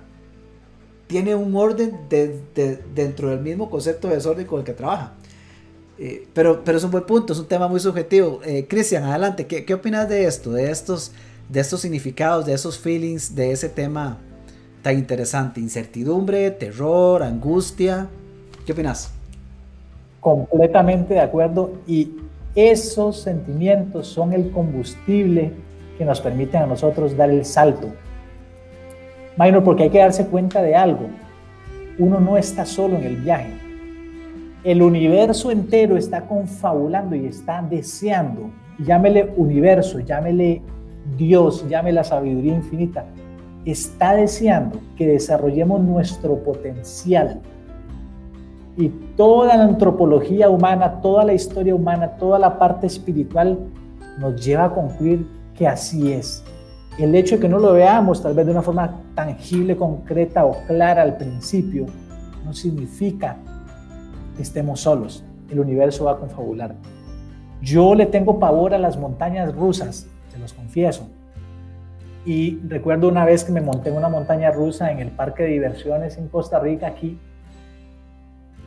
tiene un orden dentro del mismo concepto de desorden con el que trabaja. Eh, pero, pero es un buen punto, es un tema muy subjetivo. Eh, Cristian, adelante, ¿qué, ¿qué, opinas de esto, de estos, de estos significados, de esos feelings, de ese tema tan interesante? Incertidumbre, terror, angustia. ¿Qué opinas? Completamente de acuerdo y esos sentimientos son el combustible que nos permiten a nosotros dar el salto. Minor, porque hay que darse cuenta de algo. Uno no está solo en el viaje. El universo entero está confabulando y está deseando, llámele universo, llámele Dios, llámele la sabiduría infinita, está deseando que desarrollemos nuestro potencial y toda la antropología humana, toda la historia humana, toda la parte espiritual nos lleva a concluir que así es. El hecho de que no lo veamos tal vez de una forma tangible, concreta o clara al principio, no significa que estemos solos. El universo va a confabular. Yo le tengo pavor a las montañas rusas, se los confieso. Y recuerdo una vez que me monté en una montaña rusa en el parque de diversiones en Costa Rica, aquí.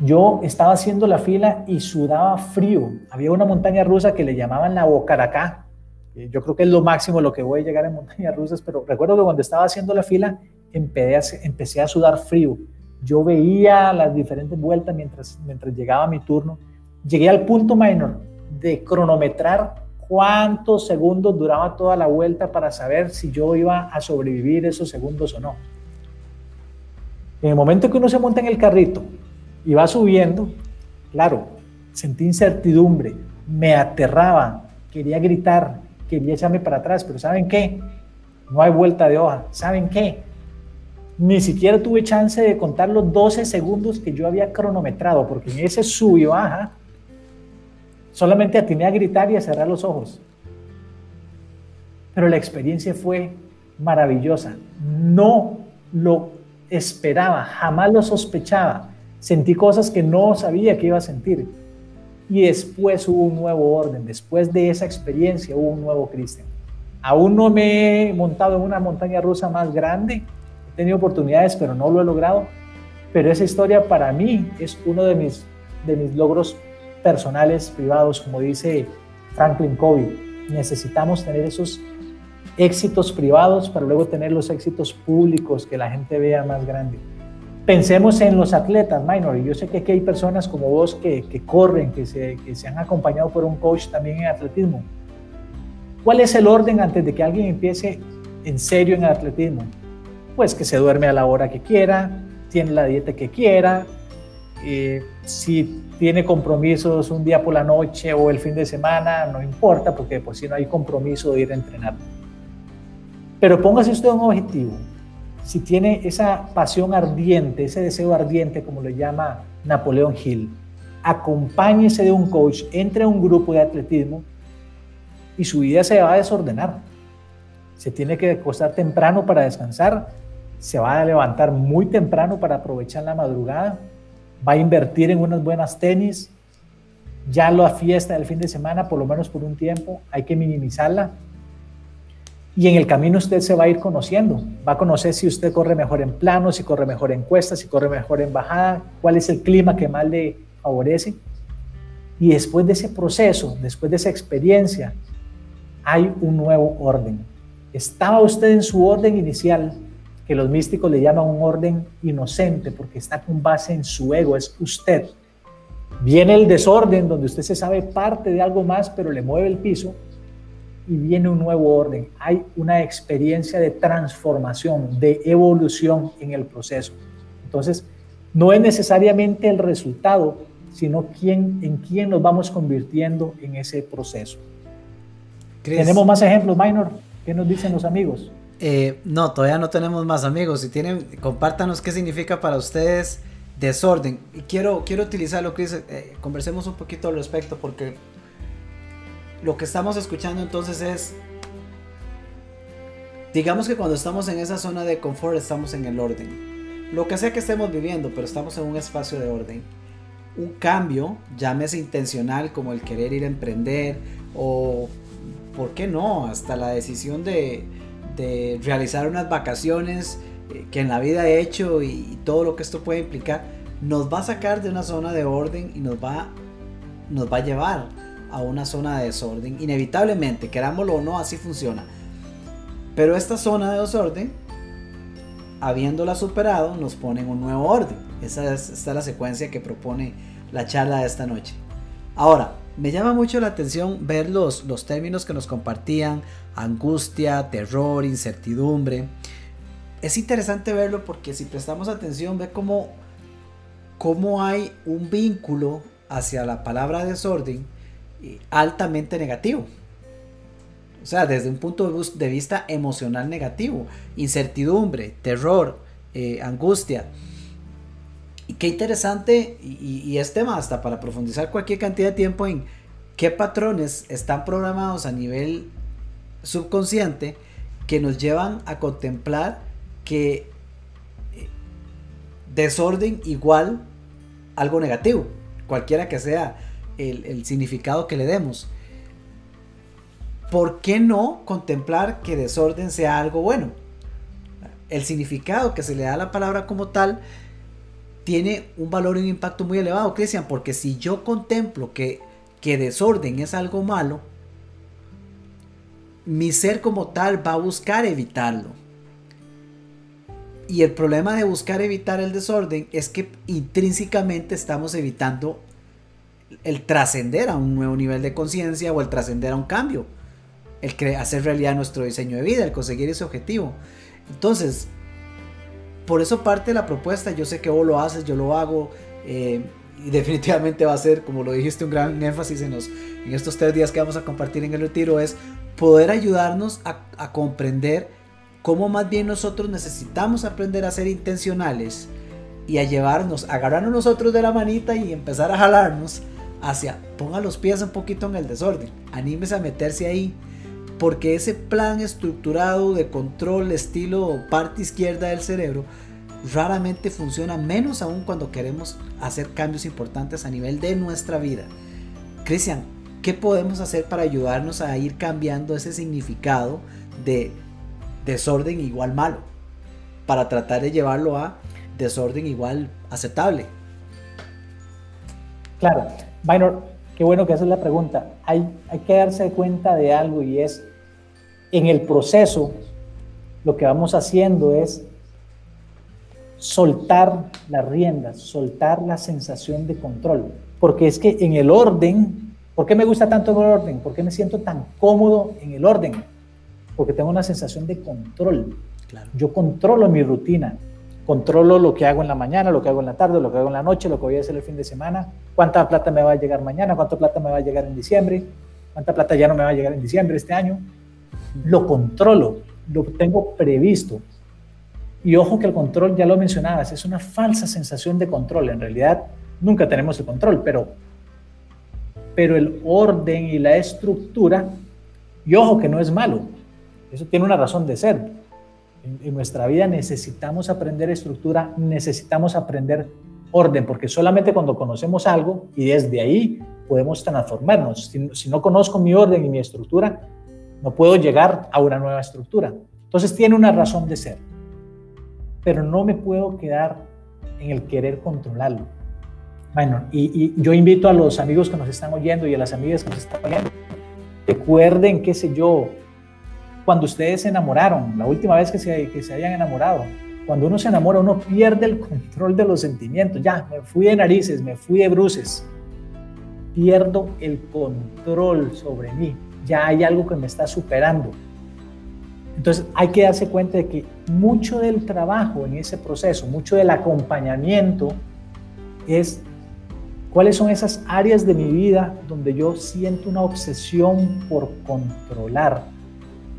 Yo estaba haciendo la fila y sudaba frío. Había una montaña rusa que le llamaban la Bocaracá. Yo creo que es lo máximo lo que voy a llegar en montañas rusas, pero recuerdo que cuando estaba haciendo la fila empecé a, sudar frío. Yo veía las diferentes vueltas mientras, mientras llegaba mi turno. Llegué al punto minor de cronometrar cuántos segundos duraba toda la vuelta para saber si yo iba a sobrevivir esos segundos o no. En el momento que uno se monta en el carrito y va subiendo, claro, sentí incertidumbre, me aterraba, quería gritar, quería echarme para atrás, pero ¿saben qué? No hay vuelta de hoja. ¿Saben qué? Ni siquiera tuve chance de contar los 12 segundos que yo había cronometrado, porque en ese sub y baja solamente atiné a gritar y a cerrar los ojos. Pero la experiencia fue maravillosa. No lo esperaba, jamás lo sospechaba. Sentí cosas que no sabía que iba a sentir. Y después hubo un nuevo orden, después de esa experiencia hubo un nuevo Cristian. Aún no me he montado en una montaña rusa más grande, he tenido oportunidades, pero no lo he logrado. Pero esa historia para mí es uno de mis, de mis logros personales, privados, como dice Franklin Covey. Necesitamos tener esos éxitos privados para luego tener los éxitos públicos que la gente vea más grande. Pensemos en los atletas, minor. Yo sé que aquí hay personas como vos que, que corren, que se, que se han acompañado por un coach también en atletismo. ¿Cuál es el orden antes de que alguien empiece en serio en atletismo? pues que se duerme a la hora que quiera, tiene la dieta que quiera, eh, si tiene compromisos un día por la noche o el fin de semana, no importa, porque por si no hay compromiso de ir a entrenar. Pero póngase usted un objetivo. Si tiene esa pasión ardiente, ese deseo ardiente, como lo llama Napoleón Hill, acompáñese de un coach, entre a un grupo de atletismo y su vida se va a desordenar. Se tiene que acostar temprano para descansar, se va a levantar muy temprano para aprovechar la madrugada, va a invertir en unas buenas tenis, ya la fiesta del fin de semana, por lo menos por un tiempo, hay que minimizarla. Y en el camino usted se va a ir conociendo, va a conocer si usted corre mejor en plano, si corre mejor en cuesta, si corre mejor en bajada, cuál es el clima que más le favorece. Y después de ese proceso, después de esa experiencia, hay un nuevo orden. Estaba usted en su orden inicial, que los místicos le llaman un orden inocente porque está con base en su ego, es usted. Viene el desorden donde usted se sabe parte de algo más, pero le mueve el piso y viene un nuevo orden. Hay una experiencia de transformación, de evolución en el proceso. Entonces, no es necesariamente el resultado, sino quién, en quién nos vamos convirtiendo en ese proceso. ¿Tenemos más ejemplos, Minor? ¿Qué nos dicen los amigos? Eh, no, todavía no tenemos más amigos. Si tienen, compártanos qué significa para ustedes desorden. Y quiero, quiero utilizarlo, Chris. Eh, conversemos un poquito al respecto porque lo que estamos escuchando entonces es, digamos que cuando estamos en esa zona de confort estamos en el orden. Lo que sea que estemos viviendo, pero estamos en un espacio de orden. Un cambio, llámese intencional como el querer ir a emprender o, ¿por qué no? Hasta la decisión de de realizar unas vacaciones eh, que en la vida he hecho y, todo lo que esto puede implicar, nos va a sacar de una zona de orden y nos va, nos va a llevar a una zona de desorden. Inevitablemente, querámoslo o no, así funciona. Pero esta zona de desorden, habiéndola superado, nos pone en un nuevo orden. Esa es, esta es la secuencia que propone la charla de esta noche. Ahora, me llama mucho la atención ver los, los términos que nos compartían, angustia, terror, incertidumbre. Es interesante verlo porque si prestamos atención ve cómo, cómo hay un vínculo hacia la palabra desorden eh, altamente negativo. O sea, desde un punto de vista emocional negativo, incertidumbre, terror, eh, angustia. Y qué interesante, y, es tema hasta para profundizar cualquier cantidad de tiempo en qué patrones están programados a nivel subconsciente que nos llevan a contemplar que eh, desorden igual algo negativo, cualquiera que sea el significado que le demos. ¿por qué no contemplar que desorden sea algo bueno? El significado que se le da a la palabra como tal tiene un valor y un impacto muy elevado, Cristian, porque si yo contemplo que, que desorden es algo malo, mi ser como tal va a buscar evitarlo. Y el problema de buscar evitar el desorden es que intrínsecamente estamos evitando el trascender a un nuevo nivel de conciencia o el trascender a un cambio. El hacer realidad nuestro diseño de vida, el conseguir ese objetivo. Entonces, por eso parte de la propuesta, yo sé que vos lo haces, yo lo hago, eh, y definitivamente va a ser, como lo dijiste, un gran énfasis en, estos tres días que vamos a compartir en el retiro, es poder ayudarnos a, a comprender cómo más bien nosotros necesitamos aprender a ser intencionales y a llevarnos, agarrarnos nosotros de la manita y empezar a jalarnos hacia, ponga los pies un poquito en el desorden, anímese a meterse ahí, porque ese plan estructurado de control estilo parte izquierda del cerebro raramente funciona, menos aún cuando queremos hacer cambios importantes a nivel de nuestra vida. Cristian, ¿qué podemos hacer para ayudarnos a ir cambiando ese significado de desorden igual malo? Para tratar de llevarlo a desorden igual aceptable. Claro, Minor, qué bueno que haces la pregunta. Hay, hay que darse cuenta de algo y es, en el proceso, lo que vamos haciendo es soltar las riendas, soltar la sensación de control. Porque es que en el orden, ¿por qué me gusta tanto el orden? ¿Por qué me siento tan cómodo en el orden? Porque tengo una sensación de control. Yo controlo mi rutina, controlo lo que hago en la mañana, lo que hago en la tarde, lo que hago en la noche, lo que voy a hacer el fin de semana, cuánta plata me va a llegar mañana, cuánta plata me va a llegar en diciembre, cuánta plata ya no me va a llegar en diciembre este año. Lo controlo, lo tengo previsto. Y ojo que el control, ya lo mencionabas, es una falsa sensación de control. En realidad, nunca tenemos el control, pero, pero el orden y la estructura, y ojo que no es malo, eso tiene una razón de ser en, nuestra vida necesitamos aprender estructura, necesitamos aprender orden, porque solamente cuando conocemos algo y desde ahí podemos transformarnos. Si, no conozco mi orden y mi estructura, no puedo llegar a una nueva estructura. Entonces tiene una razón de ser, pero no me puedo quedar en el querer controlarlo. Bueno, y, y, yo invito a los amigos que nos están oyendo y a las amigas que nos están oyendo, recuerden, qué sé yo, cuando ustedes se enamoraron, la última vez que se, que se hayan enamorado. Cuando uno se enamora, uno pierde el control de los sentimientos. Ya, me fui de narices, me fui de bruces. Pierdo el control sobre mí. Ya hay algo que me está superando. Entonces hay que darse cuenta de que mucho del trabajo en ese proceso, mucho del acompañamiento es cuáles son esas áreas de mi vida donde yo siento una obsesión por controlar,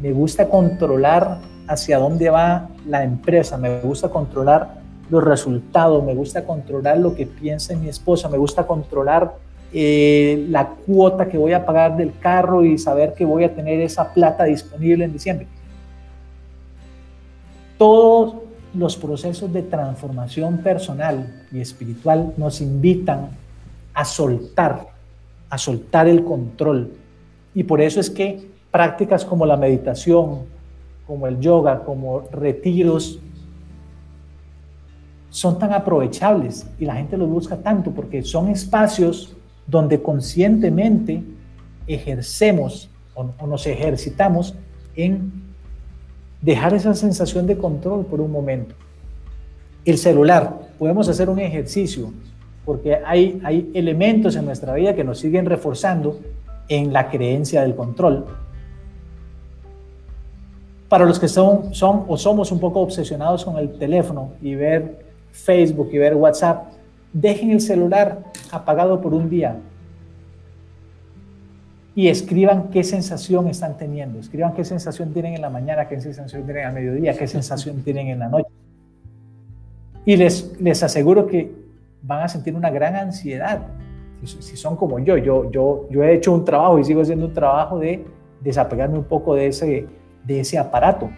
me gusta controlar hacia dónde va la empresa, me gusta controlar los resultados, me gusta controlar lo que piensa mi esposa, me gusta controlar eh, la cuota que voy a pagar del carro y saber que voy a tener esa plata disponible en diciembre. Todos los procesos de transformación personal y espiritual nos invitan a soltar, a soltar el control. Y por eso es que prácticas como la meditación, como el yoga, como retiros, son tan aprovechables y la gente los busca tanto porque son espacios donde conscientemente ejercemos o, nos ejercitamos en dejar esa sensación de control por un momento. El celular, podemos hacer un ejercicio porque hay, hay elementos en nuestra vida que nos siguen reforzando en la creencia del control para los que son, son o somos un poco obsesionados con el teléfono y ver Facebook y ver WhatsApp, dejen el celular apagado por un día y escriban qué sensación están teniendo. Escriban qué sensación tienen en la mañana, qué sensación tienen a mediodía, qué sensación tienen en la noche. Y les, les aseguro que van a sentir una gran ansiedad. Si, si son como yo, yo, yo, yo he hecho un trabajo y sigo haciendo un trabajo de desapegarme un poco de ese, de ese aparato.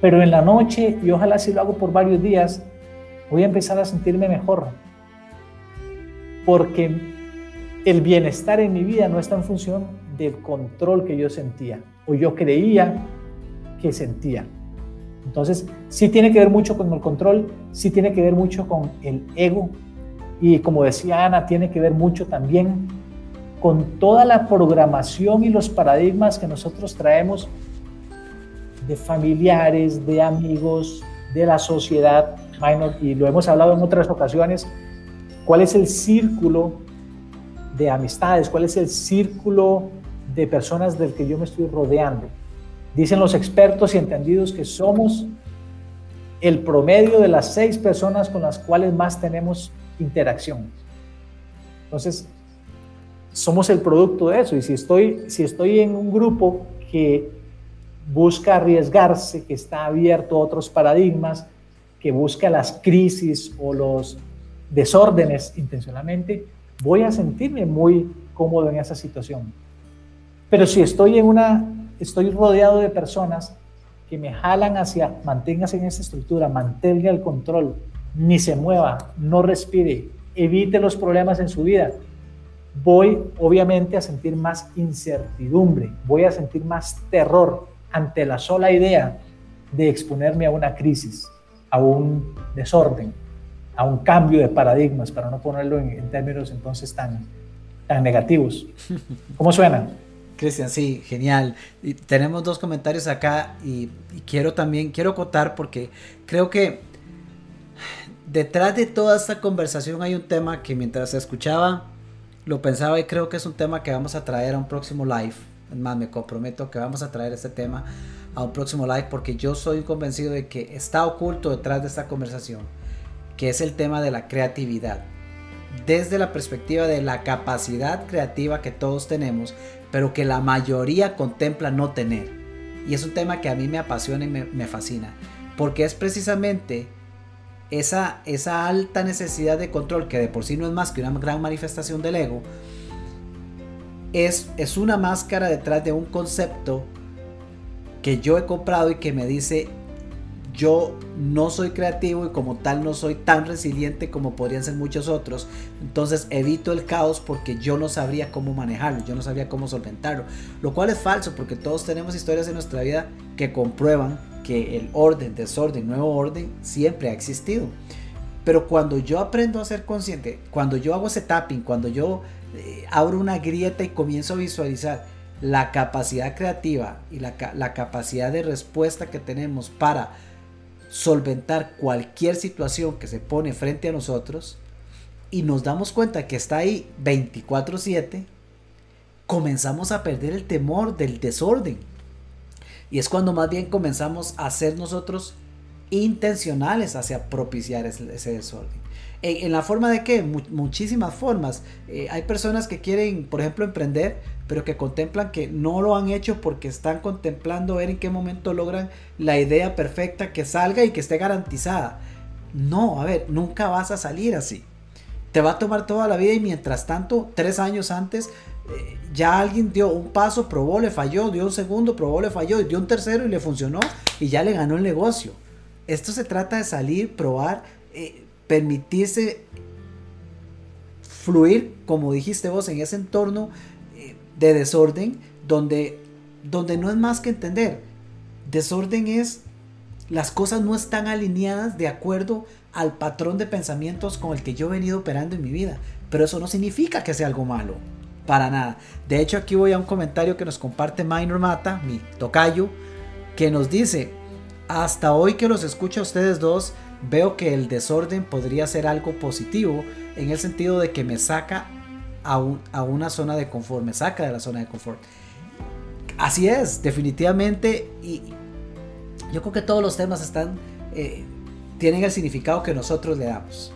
Pero en la noche, y ojalá si lo hago por varios días, voy a empezar a sentirme mejor. Porque el bienestar en mi vida no está en función del control que yo sentía o yo creía que sentía. Entonces, sí tiene que ver mucho con el control, sí tiene que ver mucho con el ego y como decía Ana, tiene que ver mucho también con toda la programación y los paradigmas que nosotros traemos de familiares, de amigos, de la sociedad, y lo hemos hablado en otras ocasiones, cuál es el círculo de amistades, cuál es el círculo de personas del que yo me estoy rodeando. Dicen los expertos y entendidos que somos el promedio de las seis personas con las cuales más tenemos interacción. Entonces, somos el producto de eso. Y si estoy, si estoy en un grupo que busca arriesgarse, que está abierto a otros paradigmas, que busca las crisis o los desórdenes intencionalmente, voy a sentirme muy cómodo en esa situación. Pero si estoy en una, estoy rodeado de personas que me jalan hacia, manténgase en esa estructura, mantenga el control, ni se mueva, no respire, evite los problemas en su vida, voy obviamente a sentir más incertidumbre, voy a sentir más terror ante la sola idea de exponerme a una crisis, a un desorden, a un cambio de paradigmas, para no ponerlo en, términos entonces tan, tan negativos. *laughs* ¿Cómo suena? Cristian, sí, genial. Y tenemos dos comentarios acá y, y, quiero también, quiero contar porque creo que detrás de toda esta conversación hay un tema que mientras escuchaba lo pensaba y creo que es un tema que vamos a traer a un próximo live. Más, me comprometo que vamos a traer este tema a un próximo live porque yo soy convencido de que está oculto detrás de esta conversación, que es el tema de la creatividad. Desde la perspectiva de la capacidad creativa que todos tenemos, pero que la mayoría contempla no tener. Y es un tema que a mí me apasiona y me, me fascina, porque es precisamente esa, esa alta necesidad de control, que de por sí no es más que una gran manifestación del ego, es, es una máscara detrás de un concepto que yo he comprado y que me dice yo no soy creativo y como tal no soy tan resiliente como podrían ser muchos otros. Entonces evito el caos porque yo no sabría cómo manejarlo, yo no sabría cómo solventarlo. Lo cual es falso porque todos tenemos historias en nuestra vida que comprueban que el orden, desorden, nuevo orden siempre ha existido. Pero cuando yo aprendo a ser consciente, cuando yo hago ese tapping, cuando yo eh, abro una grieta y comienzo a visualizar la capacidad creativa y la, la capacidad de respuesta que tenemos para solventar cualquier situación que se pone frente a nosotros y nos damos cuenta que está ahí 24/7, comenzamos a perder el temor del desorden y es cuando más bien comenzamos a ser nosotros intencionales hacia propiciar ese, desorden. En, la forma de qué? muchísimas formas. Eh, hay personas que quieren, por ejemplo, emprender, pero que contemplan que no lo han hecho porque están contemplando ver en qué momento logran la idea perfecta que salga y que esté garantizada. No, a ver, nunca vas a salir así. Te va a tomar toda la vida y mientras tanto, tres años antes, eh, ya alguien dio un paso, probó, le falló, dio un segundo, probó, le falló, dio un tercero y le funcionó y ya le ganó el negocio. Esto se trata de salir, probar, eh, permitirse fluir, como dijiste vos, en ese entorno eh, de desorden donde, donde no es más que entender. Desorden es las cosas no están alineadas de acuerdo al patrón de pensamientos con el que yo he venido operando en mi vida. Pero eso no significa que sea algo malo. Para nada. De hecho, aquí voy a un comentario que nos comparte Minor Mata, mi tocayo, que nos dice, hasta hoy que los escucho a ustedes dos, veo que el desorden podría ser algo positivo en el sentido de que me saca a, a una zona de confort, me saca de la zona de confort. Así es, definitivamente, y yo creo que todos los temas están, eh, tienen el significado que nosotros le damos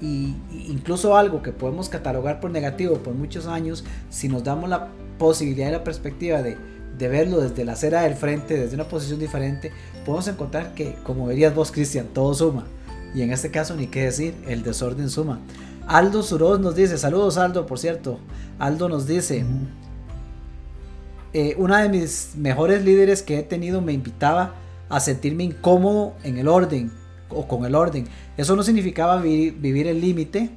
y, incluso algo que podemos catalogar por negativo por muchos años, si nos damos la posibilidad y la perspectiva de, de verlo desde la acera del frente, desde una posición diferente, podemos encontrar que, como verías vos, Cristian, todo suma. Y en este caso, ni qué decir, el desorden suma. Aldo Suroz nos dice, saludos Aldo, por cierto. Aldo nos dice, eh, una de mis mejores líderes que he tenido me invitaba a sentirme incómodo en el orden o con el orden. Eso no significaba vivir, el límite,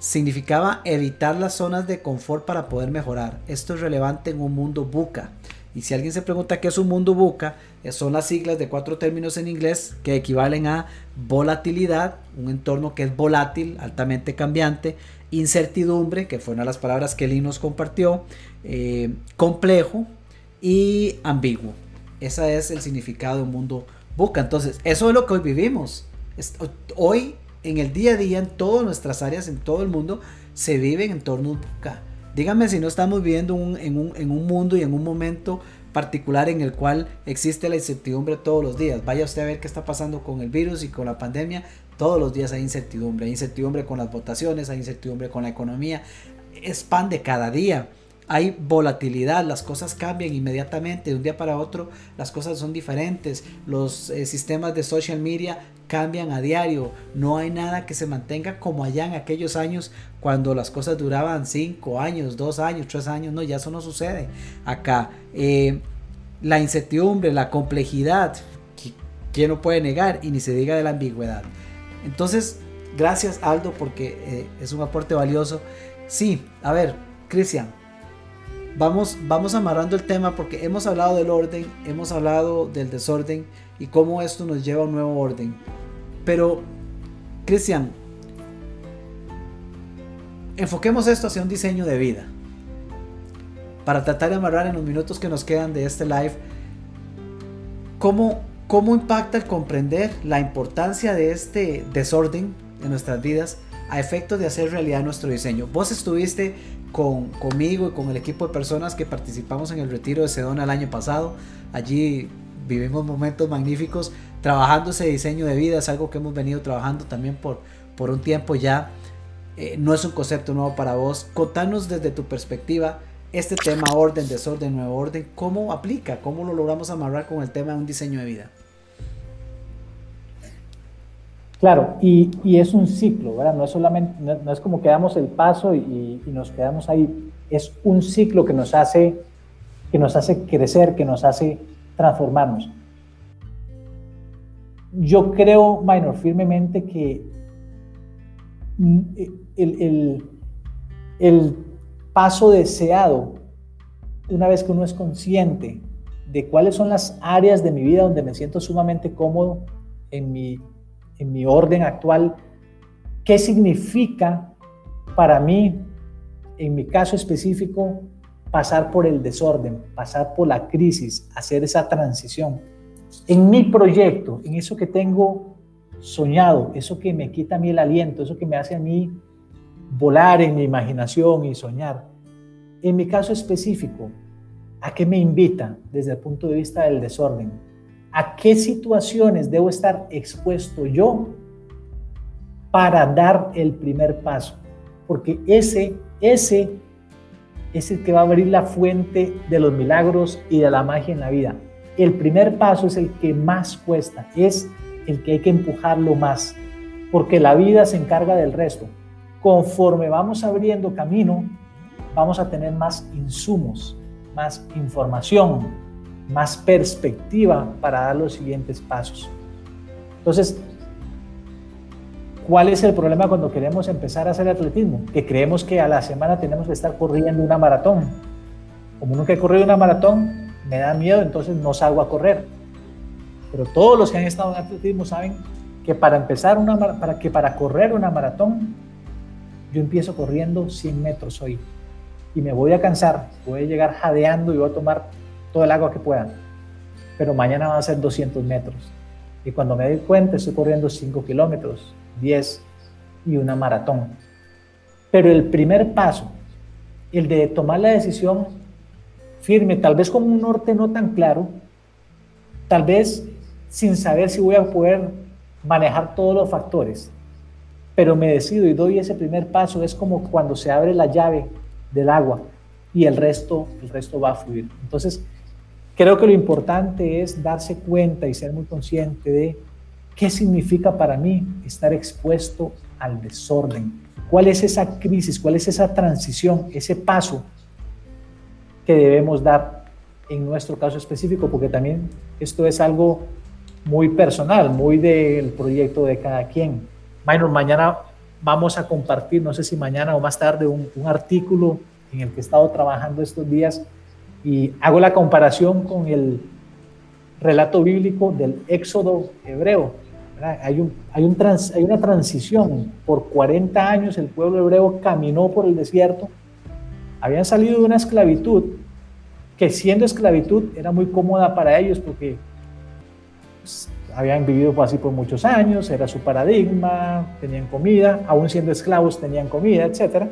significaba evitar las zonas de confort para poder mejorar. Esto es relevante en un mundo buca. Y si alguien se pregunta qué es un mundo buca, eh, son las siglas de cuatro términos en inglés que equivalen a volatilidad, un entorno que es volátil, altamente cambiante, incertidumbre, que fue una de las palabras que Lynn nos compartió, eh, complejo y ambiguo. Ese es el significado de un mundo buca. Entonces, eso es lo que hoy vivimos. Hoy, en el día a día, en todas nuestras áreas, en todo el mundo, se vive en entornos buca. Dígame si no estamos viviendo en, un, en un mundo y en un momento particular en el cual existe la incertidumbre todos los días. Vaya usted a ver qué está pasando con el virus y con la pandemia. Todos los días hay incertidumbre. Hay incertidumbre con las votaciones, hay incertidumbre con la economía. Es pan de cada día hay volatilidad, las cosas cambian inmediatamente, de un día para otro las cosas son diferentes, los eh, sistemas de social media cambian a diario, no hay nada que se mantenga como allá en aquellos años cuando las cosas duraban 5 años, 2 años, 3 años, no, ya eso no sucede acá. Eh, la incertidumbre, la complejidad, ¿quién no puede negar? Y ni se diga de la ambigüedad. Entonces, gracias Aldo porque eh, es un aporte valioso. Sí, a ver, Cristian, vamos, vamos amarrando el tema porque hemos hablado del orden, hemos hablado del desorden y cómo esto nos lleva a un nuevo orden. Pero, Cristian, enfoquemos esto hacia un diseño de vida. Para tratar de amarrar en los minutos que nos quedan de este live, cómo, cómo impacta el comprender la importancia de este desorden en nuestras vidas a efecto de hacer realidad nuestro diseño. Vos estuviste con, conmigo y con el equipo de personas que participamos en el retiro de Sedona el año pasado. Allí vivimos momentos magníficos trabajando ese diseño de vida. Es algo que hemos venido trabajando también por, por un tiempo ya. Eh, no es un concepto nuevo para vos. Contanos desde tu perspectiva este tema orden, desorden, nuevo orden. ¿Cómo aplica? ¿Cómo lo logramos amarrar con el tema de un diseño de vida? Claro, y, es un ciclo, ¿verdad? No es solamente, no, es como que damos el paso y, nos quedamos ahí. Es un ciclo que nos hace, que nos hace crecer, que nos hace transformarnos. Yo creo, Minor, firmemente que el, el paso deseado, una vez que uno es consciente de cuáles son las áreas de mi vida donde me siento sumamente cómodo en mi en mi orden actual, qué significa para mí, en mi caso específico, pasar por el desorden, pasar por la crisis, hacer esa transición. En mi proyecto, en eso que tengo soñado, eso que me quita a mí el aliento, eso que me hace a mí volar en mi imaginación y soñar. En mi caso específico, ¿a qué me invita desde el punto de vista del desorden? A qué situaciones debo estar expuesto yo para dar el primer paso. Porque ese, ese es el que va a abrir la fuente de los milagros y de la magia en la vida. El primer paso es el que más cuesta, es el que hay que empujarlo más, porque la vida se encarga del resto. Conforme vamos abriendo camino, vamos a tener más insumos, más información, más perspectiva para dar los siguientes pasos. Entonces, ¿cuál es el problema cuando queremos empezar a hacer atletismo? Que creemos que a la semana tenemos que estar corriendo una maratón. Como nunca he corrido una maratón, me da miedo, entonces no salgo a correr. Pero todos los que han estado en atletismo saben que para empezar una para que para correr una maratón yo empiezo corriendo 100 metros hoy y me voy a cansar, voy a llegar jadeando y voy a tomar todo el agua que puedan. Pero mañana va a ser 200 metros. Y cuando me doy cuenta, estoy corriendo 5 kilómetros, 10 y una maratón. Pero el primer paso, el de tomar la decisión firme, tal vez con un norte no tan claro, tal vez sin saber si voy a poder manejar todos los factores, pero me decido y doy ese primer paso, es como cuando se abre la llave del agua y el resto, el resto va a fluir. Entonces, Creo que lo importante es darse cuenta y ser muy consciente de qué significa para mí estar expuesto al desorden. ¿Cuál es esa crisis? ¿Cuál es esa transición? Ese paso que debemos dar en nuestro caso específico, porque también esto es algo muy personal, muy del proyecto de cada quien. Mañana vamos a compartir, no sé si mañana o más tarde, un, artículo en el que he estado trabajando estos días y hago la comparación con el relato bíblico del éxodo hebreo. Hay, un, hay, un hay una transición. Por 40 años el pueblo hebreo caminó por el desierto. Habían salido de una esclavitud que siendo esclavitud era muy cómoda para ellos porque pues, habían vivido así por muchos años, era su paradigma, tenían comida, aún siendo esclavos tenían comida, etc.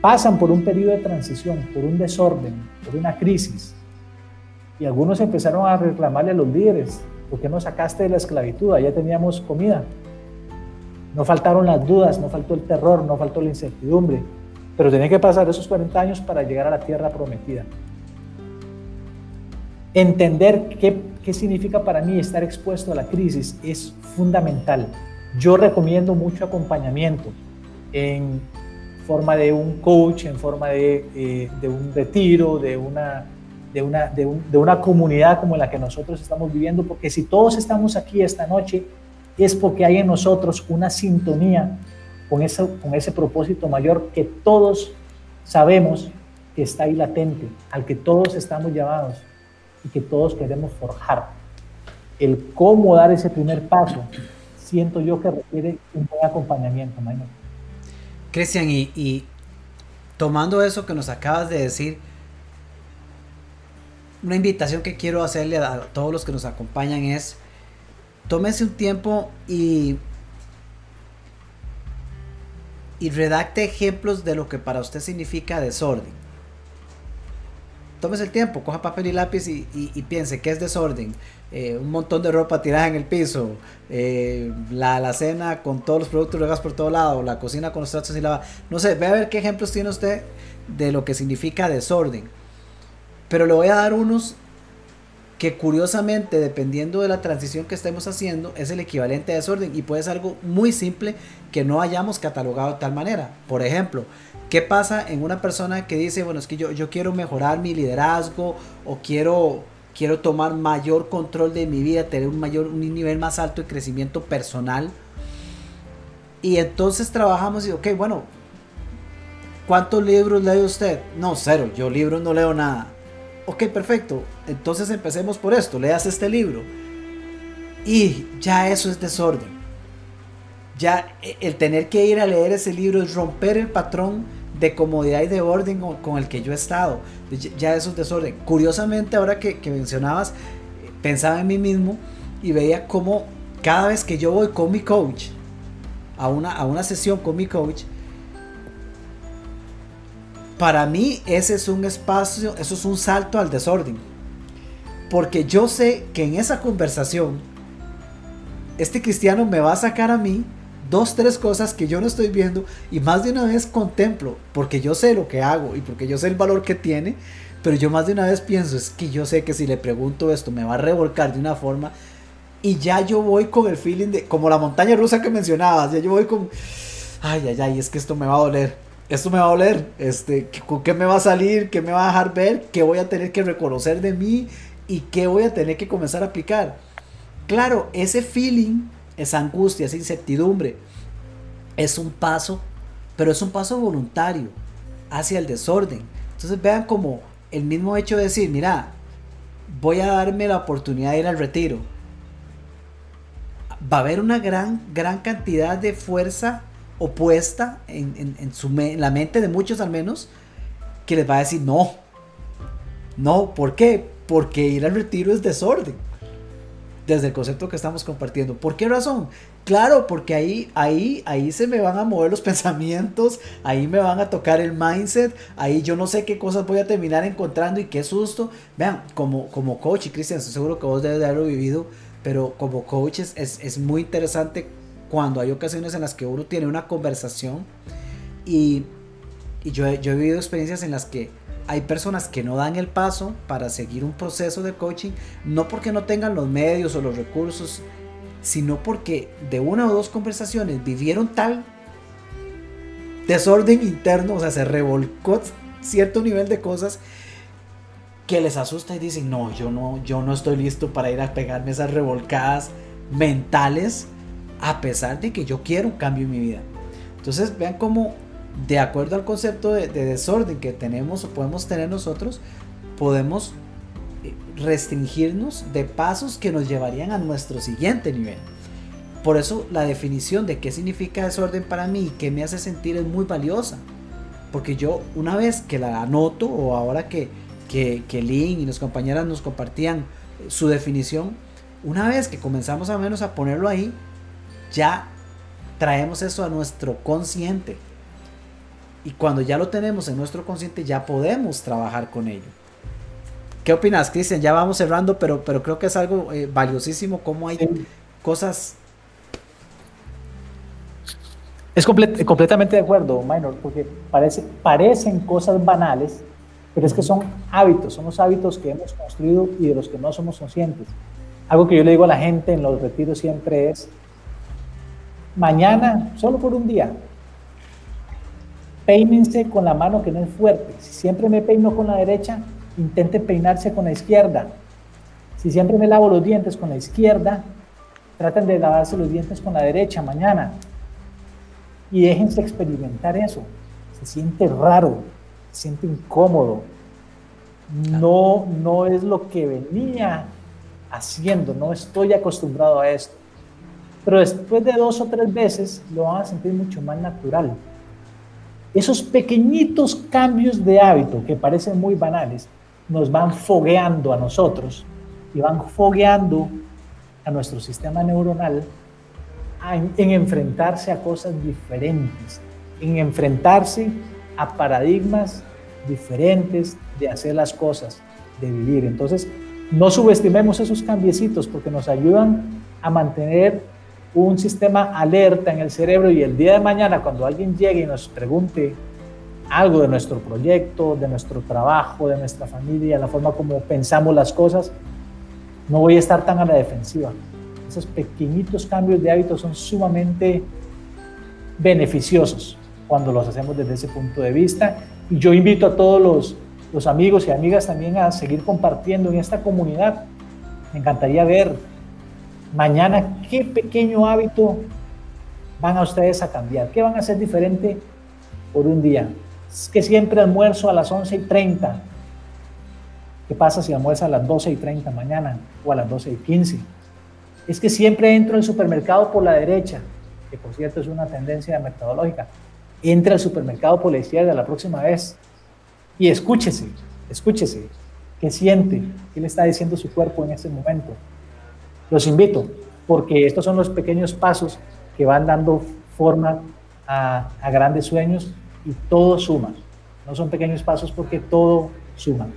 Pasan por un periodo de transición, por un desorden, por una crisis. Y algunos empezaron a reclamarle a los líderes, ¿por qué nos sacaste de la esclavitud? Allá teníamos comida. No faltaron las dudas, no faltó el terror, no faltó la incertidumbre, pero tenía que pasar esos 40 años para llegar a la tierra prometida. Entender qué, qué significa para mí estar expuesto a la crisis es fundamental. Yo recomiendo mucho acompañamiento en forma de un coach, en forma de, eh, de un retiro, de una, de, una, de, de una comunidad como la que nosotros estamos viviendo, porque si todos estamos aquí esta noche, es porque hay en nosotros una sintonía con ese, con ese propósito mayor que todos sabemos que está ahí latente, al que todos estamos llamados y que todos queremos forjar. El cómo dar ese primer paso, siento yo que requiere un buen acompañamiento, Cristian, y, tomando eso que nos acabas de decir, una invitación que quiero hacerle a todos los que nos acompañan es, tómese un tiempo y, y redacte ejemplos de lo que para usted significa desorden tómese el tiempo, coja papel y lápiz y, piense qué es desorden. Eh, un montón de ropa tirada en el piso, eh, la alacena con todos los productos regados por todo lado, la cocina con los trastos y lava. No sé, ve a ver qué ejemplos tiene usted de lo que significa desorden. Pero le voy a dar unos que curiosamente, dependiendo de la transición que estemos haciendo, es el equivalente a desorden y puede ser algo muy simple que no hayamos catalogado de tal manera. Por ejemplo, ¿Qué pasa en una persona que dice, bueno, es que yo, yo quiero mejorar mi liderazgo o quiero, quiero tomar mayor control de mi vida, tener un, mayor, un nivel más alto de crecimiento personal? Y entonces trabajamos y, ok, bueno, ¿cuántos libros lee usted? No, cero, yo libros no leo nada. Ok, perfecto, entonces empecemos por esto, leas este libro. Y ya eso es desorden. Ya eh, el tener que ir a leer ese libro es romper el patrón de comodidad y de orden con, el que yo he estado. Ya eso es desorden. Curiosamente, ahora que, mencionabas, pensaba en mí mismo y veía cómo cada vez que yo voy con mi coach a una, a una sesión con mi coach, para mí ese es un espacio, eso es un salto al desorden. Porque yo sé que en esa conversación, este cristiano me va a sacar a mí dos, tres cosas que yo no estoy viendo y más de una vez contemplo, porque yo sé lo que hago y porque yo sé el valor que tiene, pero yo más de una vez pienso, es que yo sé que si le pregunto esto me va a revolcar de una forma y ya yo voy con el feeling de, como la montaña rusa que mencionabas, ya yo voy con, ay, ay, ay, es que esto me va a doler. Esto me va a doler, este, ¿con qué me va a salir? ¿Qué me va a dejar ver? ¿Qué voy a tener que reconocer de mí? ¿Y qué voy a tener que comenzar a aplicar? Claro, ese feeling esa angustia, esa incertidumbre, es un paso, pero es un paso voluntario hacia el desorden. Entonces vean como el mismo hecho de decir, mira, voy a darme la oportunidad de ir al retiro. Va a haber una gran, gran cantidad de fuerza opuesta en, en la mente de muchos al menos, que les va a decir no. No, ¿por qué? Porque ir al retiro es desorden desde el concepto que estamos compartiendo. ¿Por qué razón? Claro, porque ahí, ahí, ahí se me van a mover los *laughs* pensamientos, ahí me van a tocar el mindset, ahí yo no sé qué cosas voy a terminar encontrando y qué susto. Vean, como, como coach, y Cristian, seguro que vos debes de haberlo vivido, pero como coach es, es, muy interesante cuando hay ocasiones en las que uno tiene una conversación y, y yo, yo he vivido experiencias en las que hay personas que no dan el paso para seguir un proceso de coaching, no porque no tengan los medios o los recursos, sino porque de una o dos conversaciones vivieron tal desorden interno, o sea, se revolcó cierto nivel de cosas que les asusta y dicen, no, yo no, yo no estoy listo para ir a pegarme esas revolcadas mentales, a pesar de que yo quiero un cambio en mi vida. Entonces vean cómo de acuerdo al concepto de, desorden que tenemos o podemos tener nosotros, podemos eh, restringirnos de pasos que nos llevarían a nuestro siguiente nivel. Por eso la definición de qué significa desorden para mí y qué me hace sentir es muy valiosa. Porque yo una vez que la anoto o ahora que, que, que Lynn y las compañeras nos compartían su definición, una vez que comenzamos a menos a ponerlo ahí, ya traemos eso a nuestro consciente. Y cuando ya lo tenemos en nuestro consciente, ya podemos trabajar con ello. ¿Qué opinas, Cristian? Ya vamos cerrando, pero, pero creo que es algo eh, valiosísimo cómo hay cosas... Es completamente de acuerdo, Minor, porque parece, parecen cosas banales, pero es que son hábitos, son los hábitos que hemos construido y de los que no somos conscientes. Algo que yo le digo a la gente en los retiros siempre es, mañana, solo por un día, peínense con la mano que no es fuerte. Si siempre me peino con la derecha, intente peinarse con la izquierda. Si siempre me lavo los dientes con la izquierda, traten de lavarse los dientes con la derecha mañana. Y déjense experimentar eso. Se siente raro, se siente incómodo. No, no es lo que venía haciendo, no estoy acostumbrado a esto. Pero después de dos o tres veces lo van a sentir mucho más natural. Esos pequeñitos cambios de hábito que parecen muy banales nos van fogueando a nosotros y van fogueando a nuestro sistema neuronal en enfrentarse a cosas diferentes, en enfrentarse a paradigmas diferentes de hacer las cosas, de vivir. Entonces, no subestimemos esos cambiecitos porque nos ayudan a mantener un sistema alerta en el cerebro y el día de mañana cuando alguien llegue y nos pregunte algo de nuestro proyecto, de nuestro trabajo, de nuestra familia, la forma como pensamos las cosas, no voy a estar tan a la defensiva. Esos pequeñitos cambios de hábitos son sumamente beneficiosos cuando los hacemos desde ese punto de vista. Y yo invito a todos los, los amigos y amigas también a seguir compartiendo en esta comunidad. Me encantaría ver mañana qué pequeño hábito van a ustedes a cambiar, qué van a hacer diferente por un día. Es que siempre almuerzo a las 11 y 30. ¿Qué pasa si almuerza a las 12 y 30 mañana o a las 12 y 15? Es que siempre entro al supermercado por la derecha, que por cierto es una tendencia metodológica. Entra al supermercado por la izquierda la próxima vez y escúchese, escúchese, qué siente, qué le está diciendo su cuerpo en ese momento. Los invito, porque estos son los pequeños pasos que van dando forma a, grandes sueños y todo suma. No son pequeños pasos porque todo suma.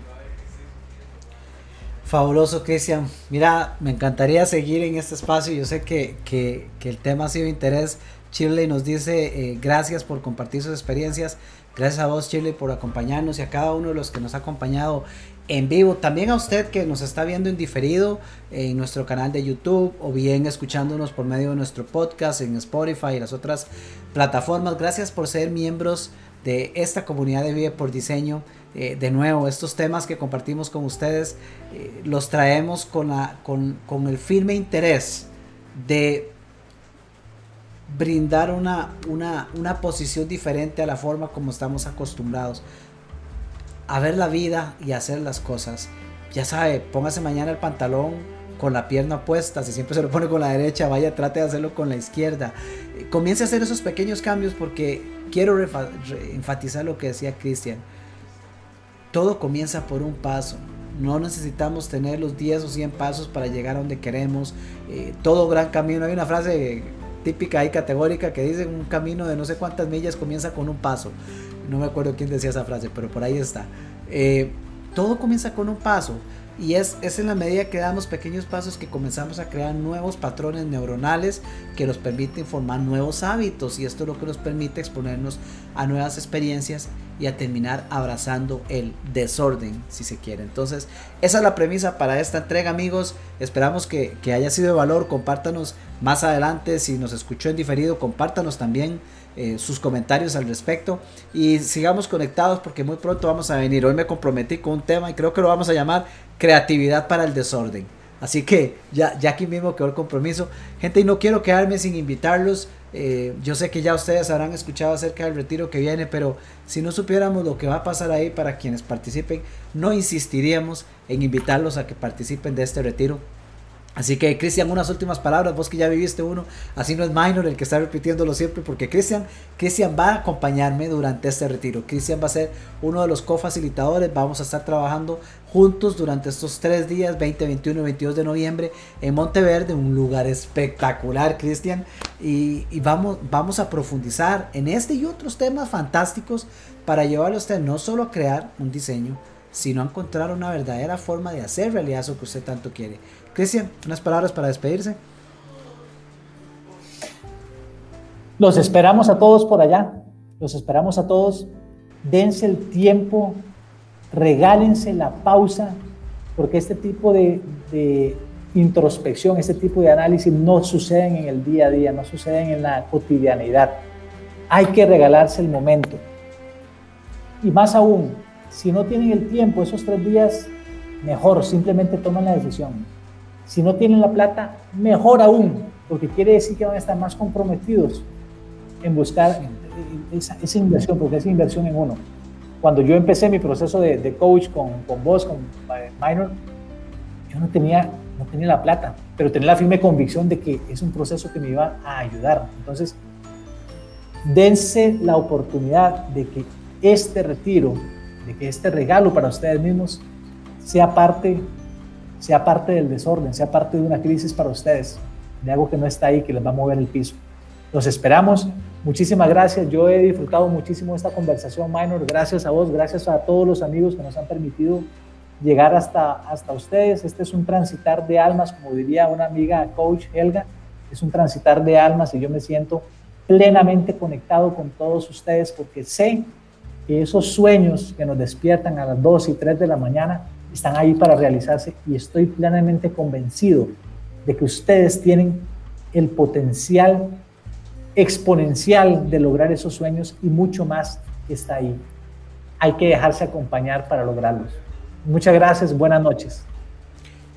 Fabuloso, Cristian. Mira, me encantaría seguir en este espacio. Yo sé que, que, el tema ha sido de interés. Chile nos dice eh, gracias por compartir sus experiencias. Gracias a vos, Chile, por acompañarnos y a cada uno de los que nos ha acompañado en vivo. También a usted que nos está viendo en diferido en nuestro canal de YouTube o bien escuchándonos por medio de nuestro podcast en Spotify y las otras plataformas. Gracias por ser miembros de esta comunidad de Vive por Diseño. Eh, de nuevo, estos temas que compartimos con ustedes eh, los traemos con, la, con, con el firme interés de brindar una, una, una posición diferente a la forma como estamos acostumbrados a ver la vida y hacer las cosas. Ya sabe, póngase mañana el pantalón con la pierna puesta, si siempre se lo pone con la derecha, vaya, trate de hacerlo con la izquierda. Comience a hacer esos pequeños cambios porque quiero enfatizar lo que decía Cristian. Todo comienza por un paso. No necesitamos tener los 10 o 100 pasos para llegar a donde queremos. Eh, todo gran camino. Hay una frase típica y categórica que dice un camino de no sé cuántas millas comienza con un paso. No me acuerdo quién decía esa frase, pero por ahí está. Eh, todo comienza con un paso. Y es, es en la medida que damos pequeños pasos que comenzamos a crear nuevos patrones neuronales que nos permiten formar nuevos hábitos. Y esto es lo que nos permite exponernos a nuevas experiencias y a terminar abrazando el desorden, si se quiere. Entonces, esa es la premisa para esta entrega, amigos. Esperamos que, que haya sido de valor. Compártanos más adelante si nos escuchó en diferido. Compártanos también eh, sus comentarios al respecto y sigamos conectados porque muy pronto vamos a venir. Hoy me comprometí con un tema y creo que lo vamos a llamar creatividad para el desorden. Así que ya, ya aquí mismo quedó el compromiso. Gente, y no quiero quedarme sin invitarlos. Eh, yo sé que ya ustedes habrán escuchado acerca del retiro que viene, pero si no supiéramos lo que va a pasar ahí para quienes participen, no insistiríamos en invitarlos a que participen de este retiro. Así que Cristian, unas últimas palabras, vos que ya viviste uno, así no es Minor el que está repitiéndolo siempre, porque Cristian, Cristian va a acompañarme durante este retiro. Cristian va a ser uno de los cofacilitadores, vamos a estar trabajando juntos durante estos tres días, 20, 21 y 22 de noviembre, en Monteverde, un lugar espectacular, Cristian, y, vamos, vamos a profundizar en este y otros temas fantásticos para llevarlo a usted no solo a crear un diseño, sino a encontrar una verdadera forma de hacer realidad eso que usted tanto quiere. Cristian, unas palabras para despedirse. Los esperamos a todos por allá. Los esperamos a todos. Dense el tiempo, regálense la pausa, porque este tipo de, de introspección, este tipo de análisis no suceden en el día a día, no suceden en la cotidianidad. Hay que regalarse el momento. Y más aún, si no tienen el tiempo, esos tres días, mejor, simplemente tomen la decisión. Si no tienen la plata, mejor aún, porque quiere decir que van a estar más comprometidos en buscar esa, inversión, porque es inversión en uno. Cuando yo empecé mi proceso de, coach con, con vos, con Minor, yo no tenía, no tenía la plata, pero tenía la firme convicción de que es un proceso que me iba a ayudar. Entonces, dense la oportunidad de que este retiro de que este regalo para ustedes mismos sea parte, sea parte del desorden, sea parte de una crisis para ustedes, de algo que no está ahí, que les va a mover el piso. Los esperamos. Muchísimas gracias. Yo he disfrutado muchísimo esta conversación, Minor. Gracias a vos, gracias a todos los amigos que nos han permitido llegar hasta, hasta ustedes. Este es un transitar de almas, como diría una amiga coach Helga, es un transitar de almas y yo me siento plenamente conectado con todos ustedes porque sé que esos sueños que nos despiertan a las 2 y 3 de la mañana están ahí para realizarse y estoy plenamente convencido de que ustedes tienen el potencial exponencial de lograr esos sueños y mucho más que está ahí. Hay que dejarse acompañar para lograrlos. Muchas gracias, buenas noches.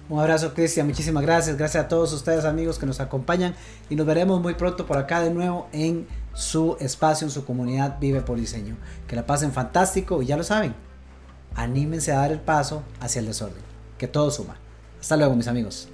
Un abrazo, Cristian. Muchísimas gracias. Gracias a todos ustedes, amigos, que nos acompañan. Y nos veremos muy pronto por acá de nuevo en su espacio, en su comunidad Vive por Diseño. Que la pasen fantástico y ya lo saben. Anímense a dar el paso hacia el desorden. Que todo suma. Hasta luego, mis amigos.